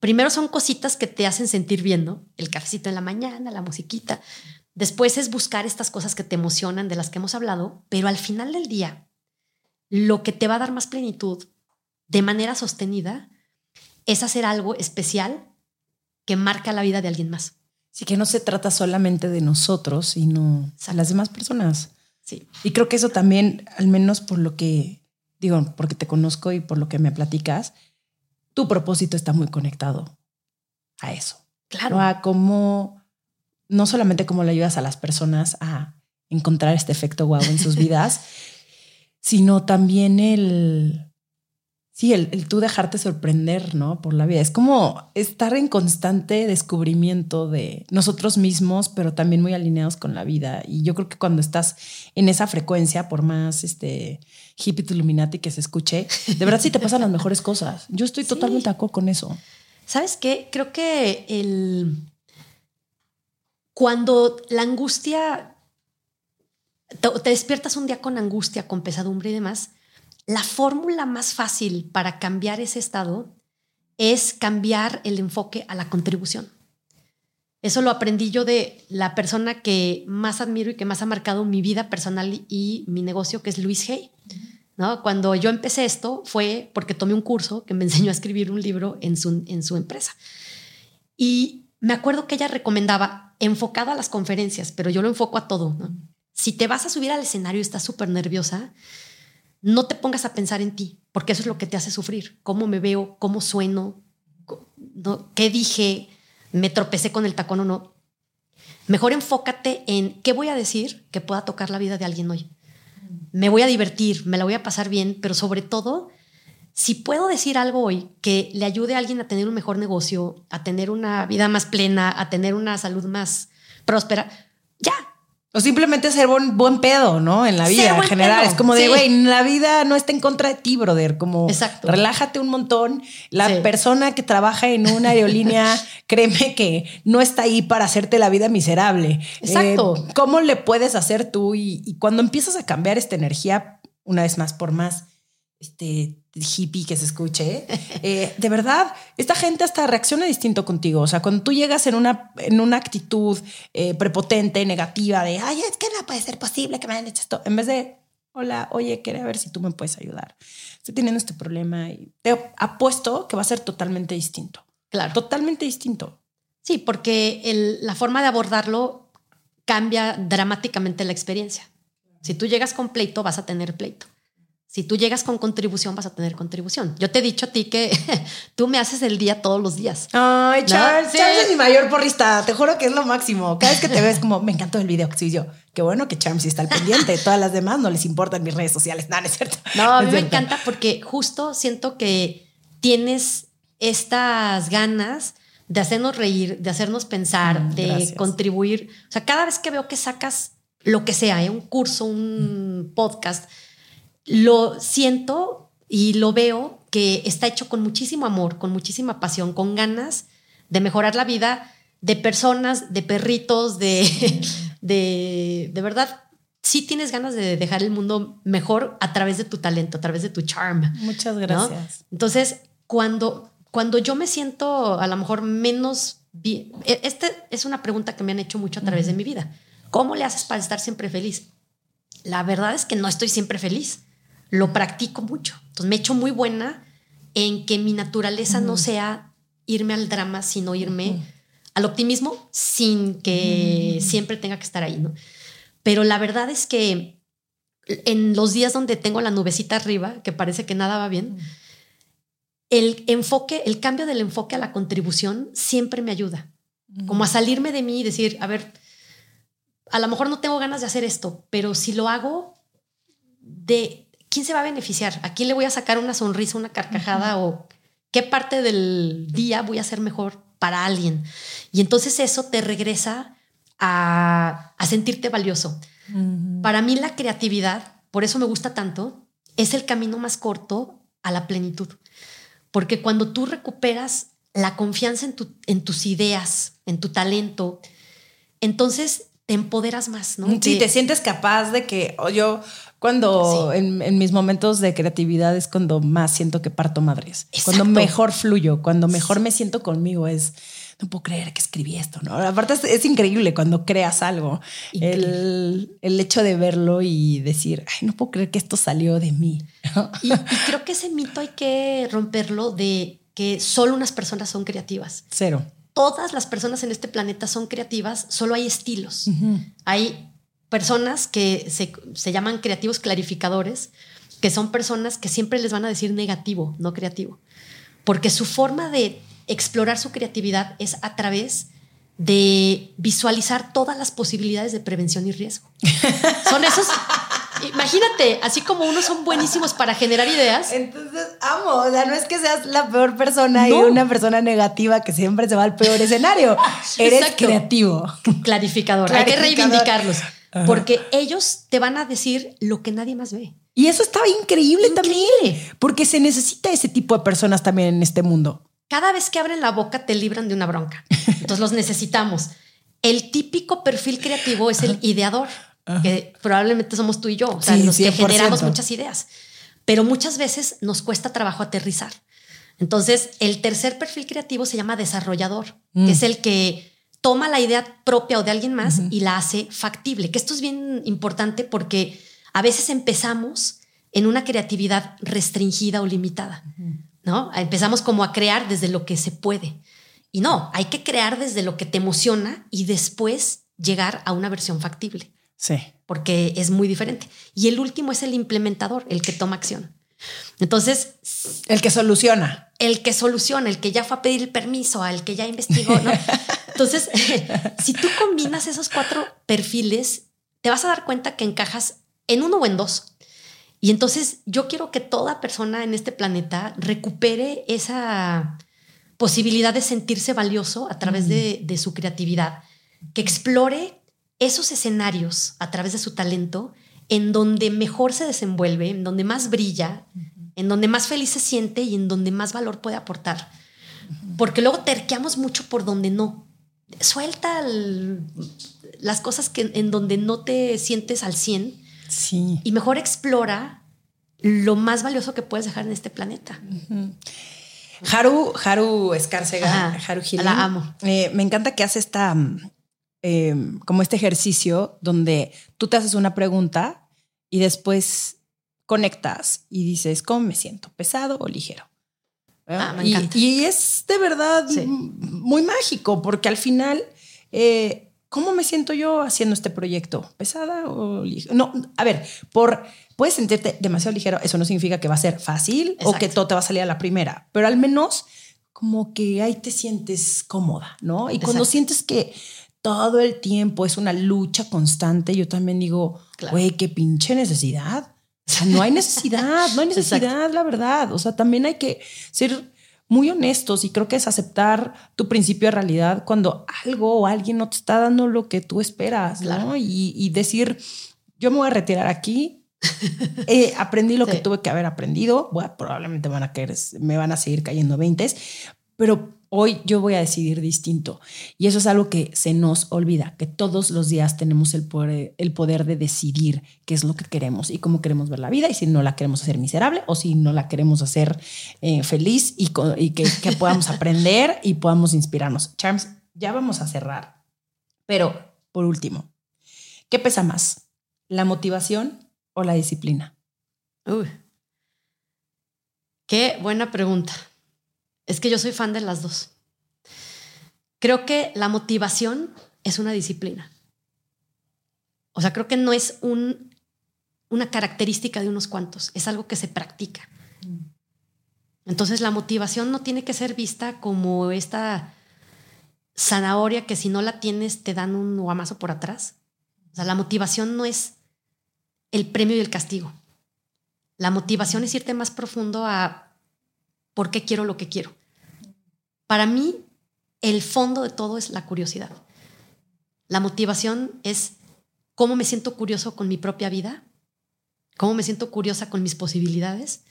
Primero son cositas que te hacen sentir bien. El cafecito en la mañana, la musiquita. Después es buscar estas cosas que te emocionan, de las que hemos hablado, pero al final del día, lo que te va a dar más plenitud de manera sostenida es hacer algo especial que marca la vida de alguien más. Sí, que no se trata solamente de nosotros, sino de las demás personas. Sí. Y creo que eso también, al menos por lo que digo, porque te conozco y por lo que me platicas, tu propósito está muy conectado a eso. Claro. A cómo, no solamente cómo le ayudas a las personas a encontrar este efecto guau en sus vidas, sino también el, sí, el, el, tú dejarte sorprender, ¿no? Por la vida. Es como estar en constante descubrimiento de nosotros mismos, pero también muy alineados con la vida. Y yo creo que cuando estás en esa frecuencia, por más este hippie Illuminati que se escuche, de verdad sí te pasan las mejores cosas. Yo estoy totalmente de acuerdo con eso. ¿Sabes qué? Creo que el... Cuando la angustia... Te, despiertas un día con angustia, con pesadumbre y demás, la fórmula más fácil para cambiar ese estado es cambiar el enfoque a la contribución. Eso lo aprendí yo de la persona que más admiro y que más ha marcado mi vida personal y mi negocio, que es Luis Hay. Cuando yo empecé esto fue porque tomé un curso que me enseñó a escribir un libro en su, en su empresa. Y me acuerdo que ella recomendaba, enfocado a las conferencias, pero yo lo enfoco a todo. Si te vas a subir al escenario y estás súper nerviosa, no te pongas a pensar en ti, porque eso es lo que te hace sufrir. ¿Cómo me veo? ¿Cómo sueno? ¿Qué dije? ¿Me tropecé con el tacón o no? Mejor enfócate en qué voy a decir que pueda tocar la vida de alguien hoy me voy a divertir, me la voy a pasar bien, pero sobre todo, si puedo decir algo hoy que le ayude a alguien a tener un mejor negocio, a tener una vida más plena, a tener una salud más próspera, ya, o simplemente ser buen, buen pedo, ¿no? En la vida en general. Es como de, güey, la vida no está en contra de ti, brother. Como Exacto. relájate un montón. La persona que trabaja en una aerolínea, créeme que no está ahí para hacerte la vida miserable. Exacto. Eh, ¿Cómo le puedes hacer tú? Y, y cuando empiezas a cambiar esta energía, una vez más, por más este hippie que se escuche, eh, de verdad, esta gente hasta reacciona distinto contigo. O sea, cuando tú llegas en una, en una actitud eh, prepotente, negativa, de, ay, es que no puede ser posible que me hayan hecho esto, en vez de, hola, oye, quería ver si tú me puedes ayudar. Estoy teniendo este problema y te apuesto que va a ser totalmente distinto. Claro. Totalmente distinto. Sí, porque la forma de abordarlo cambia dramáticamente la experiencia. Si tú llegas con pleito, vas a tener pleito. Si tú llegas con contribución, vas a tener contribución. Yo te he dicho a ti que tú me haces el día todos los días. Ay, Charles, Charles es mi mayor porrista. Te juro que es lo máximo. Cada vez que te ves como, me encantó el video. Sí, yo, qué bueno que Charles está al pendiente. Todas las demás no les importan mis redes sociales. Nada, no es cierto. No, a mí me encanta porque justo siento que tienes estas ganas de hacernos reír, de hacernos pensar, mm, de contribuir. O sea, cada vez que veo que sacas lo que sea, ¿eh? un curso, un podcast, lo siento y lo veo que está hecho con muchísimo amor, con muchísima pasión, con ganas de mejorar la vida de personas, de perritos, de, de, de verdad, sí tienes ganas de dejar el mundo mejor a través de tu talento, a través de tu charm. Muchas gracias. Entonces, cuando, cuando yo me siento a lo mejor menos bien, esta es una pregunta que me han hecho mucho a través de mi vida. ¿Cómo le haces para estar siempre feliz? La verdad es que no estoy siempre feliz lo practico mucho. Entonces me he hecho muy buena en que mi naturaleza no sea irme al drama, sino irme al optimismo sin que siempre tenga que estar ahí, ¿no? Pero la verdad es que en los días donde tengo la nubecita arriba, que parece que nada va bien, el enfoque, el cambio del enfoque a la contribución siempre me ayuda. Como a salirme de mí y decir, a ver, a lo mejor no tengo ganas de hacer esto, pero si lo hago, ¿de quién se va a beneficiar? ¿A quién le voy a sacar una sonrisa, una carcajada o qué parte del día voy a hacer mejor para alguien? Y entonces eso te regresa a, sentirte valioso. Para mí la creatividad, por eso me gusta tanto, es el camino más corto a la plenitud. Porque cuando tú recuperas la confianza en, en tus ideas, en tu talento, entonces te empoderas más, ¿no? Sí, te sientes capaz de que yo cuando en, mis momentos de creatividad es cuando más siento que parto madres, cuando mejor fluyo, cuando mejor me siento conmigo es no puedo creer que escribí esto, ¿no? Aparte es, increíble cuando creas algo, el, el, hecho de verlo y decir, ay, no puedo creer que esto salió de mí. y creo que ese mito hay que romperlo de que solo unas personas son creativas. Cero. Todas las personas en este planeta son creativas, solo hay estilos. Hay personas que se, se llaman creativos clarificadores, que son personas que siempre les van a decir negativo, no creativo, porque su forma de explorar su creatividad es a través de visualizar todas las posibilidades de prevención y riesgo. Son esos Imagínate, así como unos son buenísimos para generar ideas. Entonces, amo. O sea, no es que seas la peor persona y una persona negativa que siempre se va al peor escenario. Eres creativo. Clarificador. Hay que reivindicarlos. Porque ellos te van a decir lo que nadie más ve. Y eso estaba increíble, también. Porque se necesita ese tipo de personas también en este mundo. Cada vez que abren la boca te libran de una bronca. Entonces los necesitamos. El típico perfil creativo es el ideador que probablemente somos tú y yo, o sea, los que generamos muchas ideas, pero muchas veces nos cuesta trabajo aterrizar. Entonces, el tercer perfil creativo se llama desarrollador, que mm. es el que toma la idea propia o de alguien más y la hace factible, que esto es bien importante porque a veces empezamos en una creatividad restringida o limitada, ¿no? Empezamos como a crear desde lo que se puede. Y no, hay que crear desde lo que te emociona y después llegar a una versión factible. Sí. Porque es muy diferente. Y el último es el implementador, el que toma acción. Entonces. El que soluciona. El que soluciona, el que ya fue a pedir el permiso, el que ya investigó, ¿no? Entonces, si tú combinas esos cuatro perfiles, te vas a dar cuenta que encajas en uno o en dos. Y entonces yo quiero que toda persona en este planeta recupere esa posibilidad de sentirse valioso a través de, de su creatividad, que explore esos escenarios a través de su talento en donde mejor se desenvuelve, en donde más brilla, en donde más feliz se siente y en donde más valor puede aportar. Porque luego terqueamos mucho por donde no. Suelta las cosas que, en donde no te sientes al 100 sí. y mejor explora lo más valioso que puedes dejar en este planeta. Haru, Haru Escárcega, Haru La amo. Eh, me encanta que hace esta Em, como este ejercicio donde tú te haces una pregunta y después conectas y dices, ¿cómo me siento? ¿Pesado o ligero? Ah, y, es de verdad muy mágico porque al final, eh, ¿cómo me siento yo haciendo este proyecto? ¿Pesada o? No, a ver, por, puedes sentirte demasiado ligero, eso no significa que va a ser fácil o que todo te va a salir a la primera, pero al menos como que ahí te sientes cómoda, ¿no? Y cuando sientes que todo el tiempo es una lucha constante, yo también digo, güey, qué pinche necesidad. O sea, no hay necesidad, no hay necesidad, la verdad. O sea, también hay que ser muy honestos y creo que es aceptar tu principio de realidad cuando algo o alguien no te está dando lo que tú esperas, ¿no? Y, decir, yo me voy a retirar aquí, eh, aprendí lo que tuve que haber aprendido, bueno, probablemente van a caer, me van a seguir cayendo 20, pero hoy yo voy a decidir distinto. Y eso es algo que se nos olvida, que todos los días tenemos el poder, el poder de decidir qué es lo que queremos y cómo queremos ver la vida y si no la queremos hacer miserable o si no la queremos hacer eh, feliz y, que, que podamos aprender y podamos inspirarnos. Charms, ya vamos a cerrar. Pero, por último, ¿qué pesa más? ¿La motivación o la disciplina? Uy, qué buena pregunta. Es que yo soy fan de las dos. Creo que la motivación es una disciplina. O sea, creo que no es un, una característica de unos cuantos, es algo que se practica. Entonces la motivación no tiene que ser vista como esta zanahoria que si no la tienes te dan un guamazo por atrás. O sea, la motivación no es el premio y el castigo. La motivación es irte más profundo a por qué quiero lo que quiero. Para mí, el fondo de todo es la curiosidad. La motivación es cómo me siento curioso con mi propia vida, cómo me siento curiosa con mis posibilidades,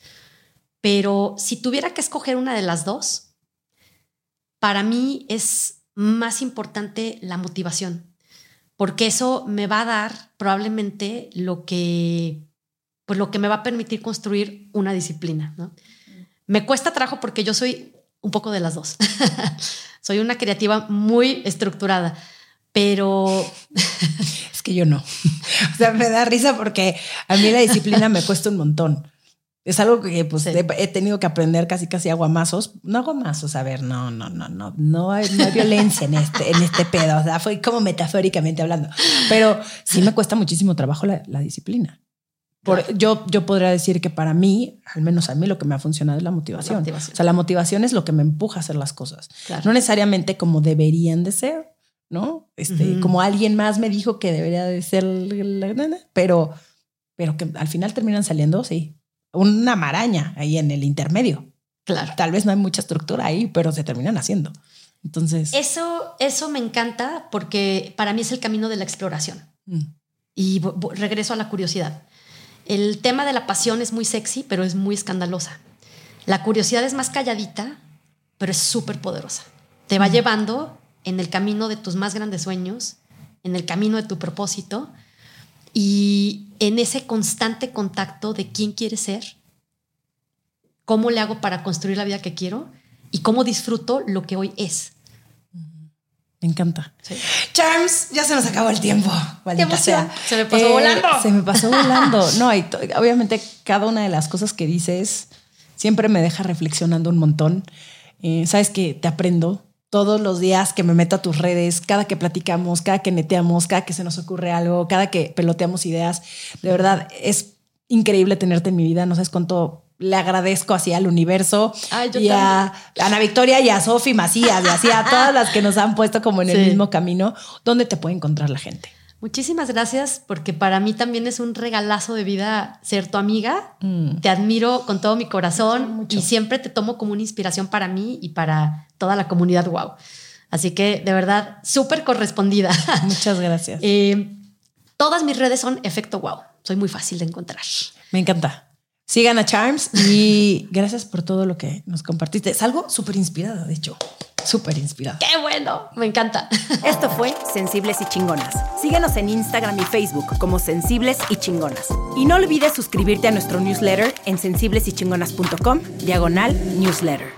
pero si tuviera que escoger una de las dos, para mí es más importante la motivación, porque eso me va a dar probablemente lo que pues lo que me va a permitir construir una disciplina. ¿no? Me cuesta trabajo porque yo soy un poco de las dos. soy una creativa muy estructurada, pero... es que yo no. o sea, me da risa porque a mí la disciplina me cuesta un montón. Es algo que pues he, tenido que aprender casi casi aguamazos. No aguamazos, a ver, no, no, no, no, no hay, no hay violencia en este, en este pedo. O sea, fue como metafóricamente hablando. Pero sí me cuesta muchísimo trabajo la, la disciplina yo, yo podría decir que para mí, al menos a mí, lo que me ha funcionado es la motivación. O sea, la motivación es lo que me empuja a hacer las cosas. No necesariamente como deberían de ser, ¿no? Este, Como alguien más me dijo que debería de ser, pero, pero que al final terminan saliendo, sí, una maraña ahí en el intermedio. Claro. Tal vez no hay mucha estructura ahí, pero se terminan haciendo. Entonces. Eso, eso me encanta porque para mí es el camino de la exploración. Mm. Y regreso a la curiosidad. El tema de la pasión es muy sexy, pero es muy escandalosa. La curiosidad es más calladita, pero es súper poderosa. Te va llevando en el camino de tus más grandes sueños, en el camino de tu propósito y en ese constante contacto de quién quieres ser, cómo le hago para construir la vida que quiero y cómo disfruto lo que hoy es. Me encanta. Charms, ya se nos acabó el tiempo. Qué sea. Se me pasó eh, volando. Se me pasó volando. No, y obviamente cada una de las cosas que dices siempre me deja reflexionando un montón. Eh, Sabes que te aprendo todos los días que me meto a tus redes, cada que platicamos, cada que neteamos, cada que se nos ocurre algo, cada que peloteamos ideas. De verdad, es increíble tenerte en mi vida. No sabes cuánto le agradezco así al universo y a Ana Victoria y a Sofi Macías y así a todas las que nos han puesto como en el mismo camino, ¿dónde te puede encontrar la gente? Muchísimas gracias porque para mí también es un regalazo de vida ser tu amiga. Mm. Te admiro con todo mi corazón y siempre te tomo como una inspiración para mí y para toda la comunidad Wow. Así que de verdad, súper correspondida. Muchas gracias. Eh, todas mis redes son Efecto Wow. Soy muy fácil de encontrar. Me encanta. Sigan a Charms y gracias por todo lo que nos compartiste. Es algo súper inspirado, de hecho. Súper inspirado. ¡Qué bueno! Me encanta. Esto fue Sensibles y Chingonas. Síguenos en Instagram y Facebook como Sensibles y Chingonas. Y no olvides suscribirte a nuestro newsletter en sensiblesychingonas.com, diagonal newsletter.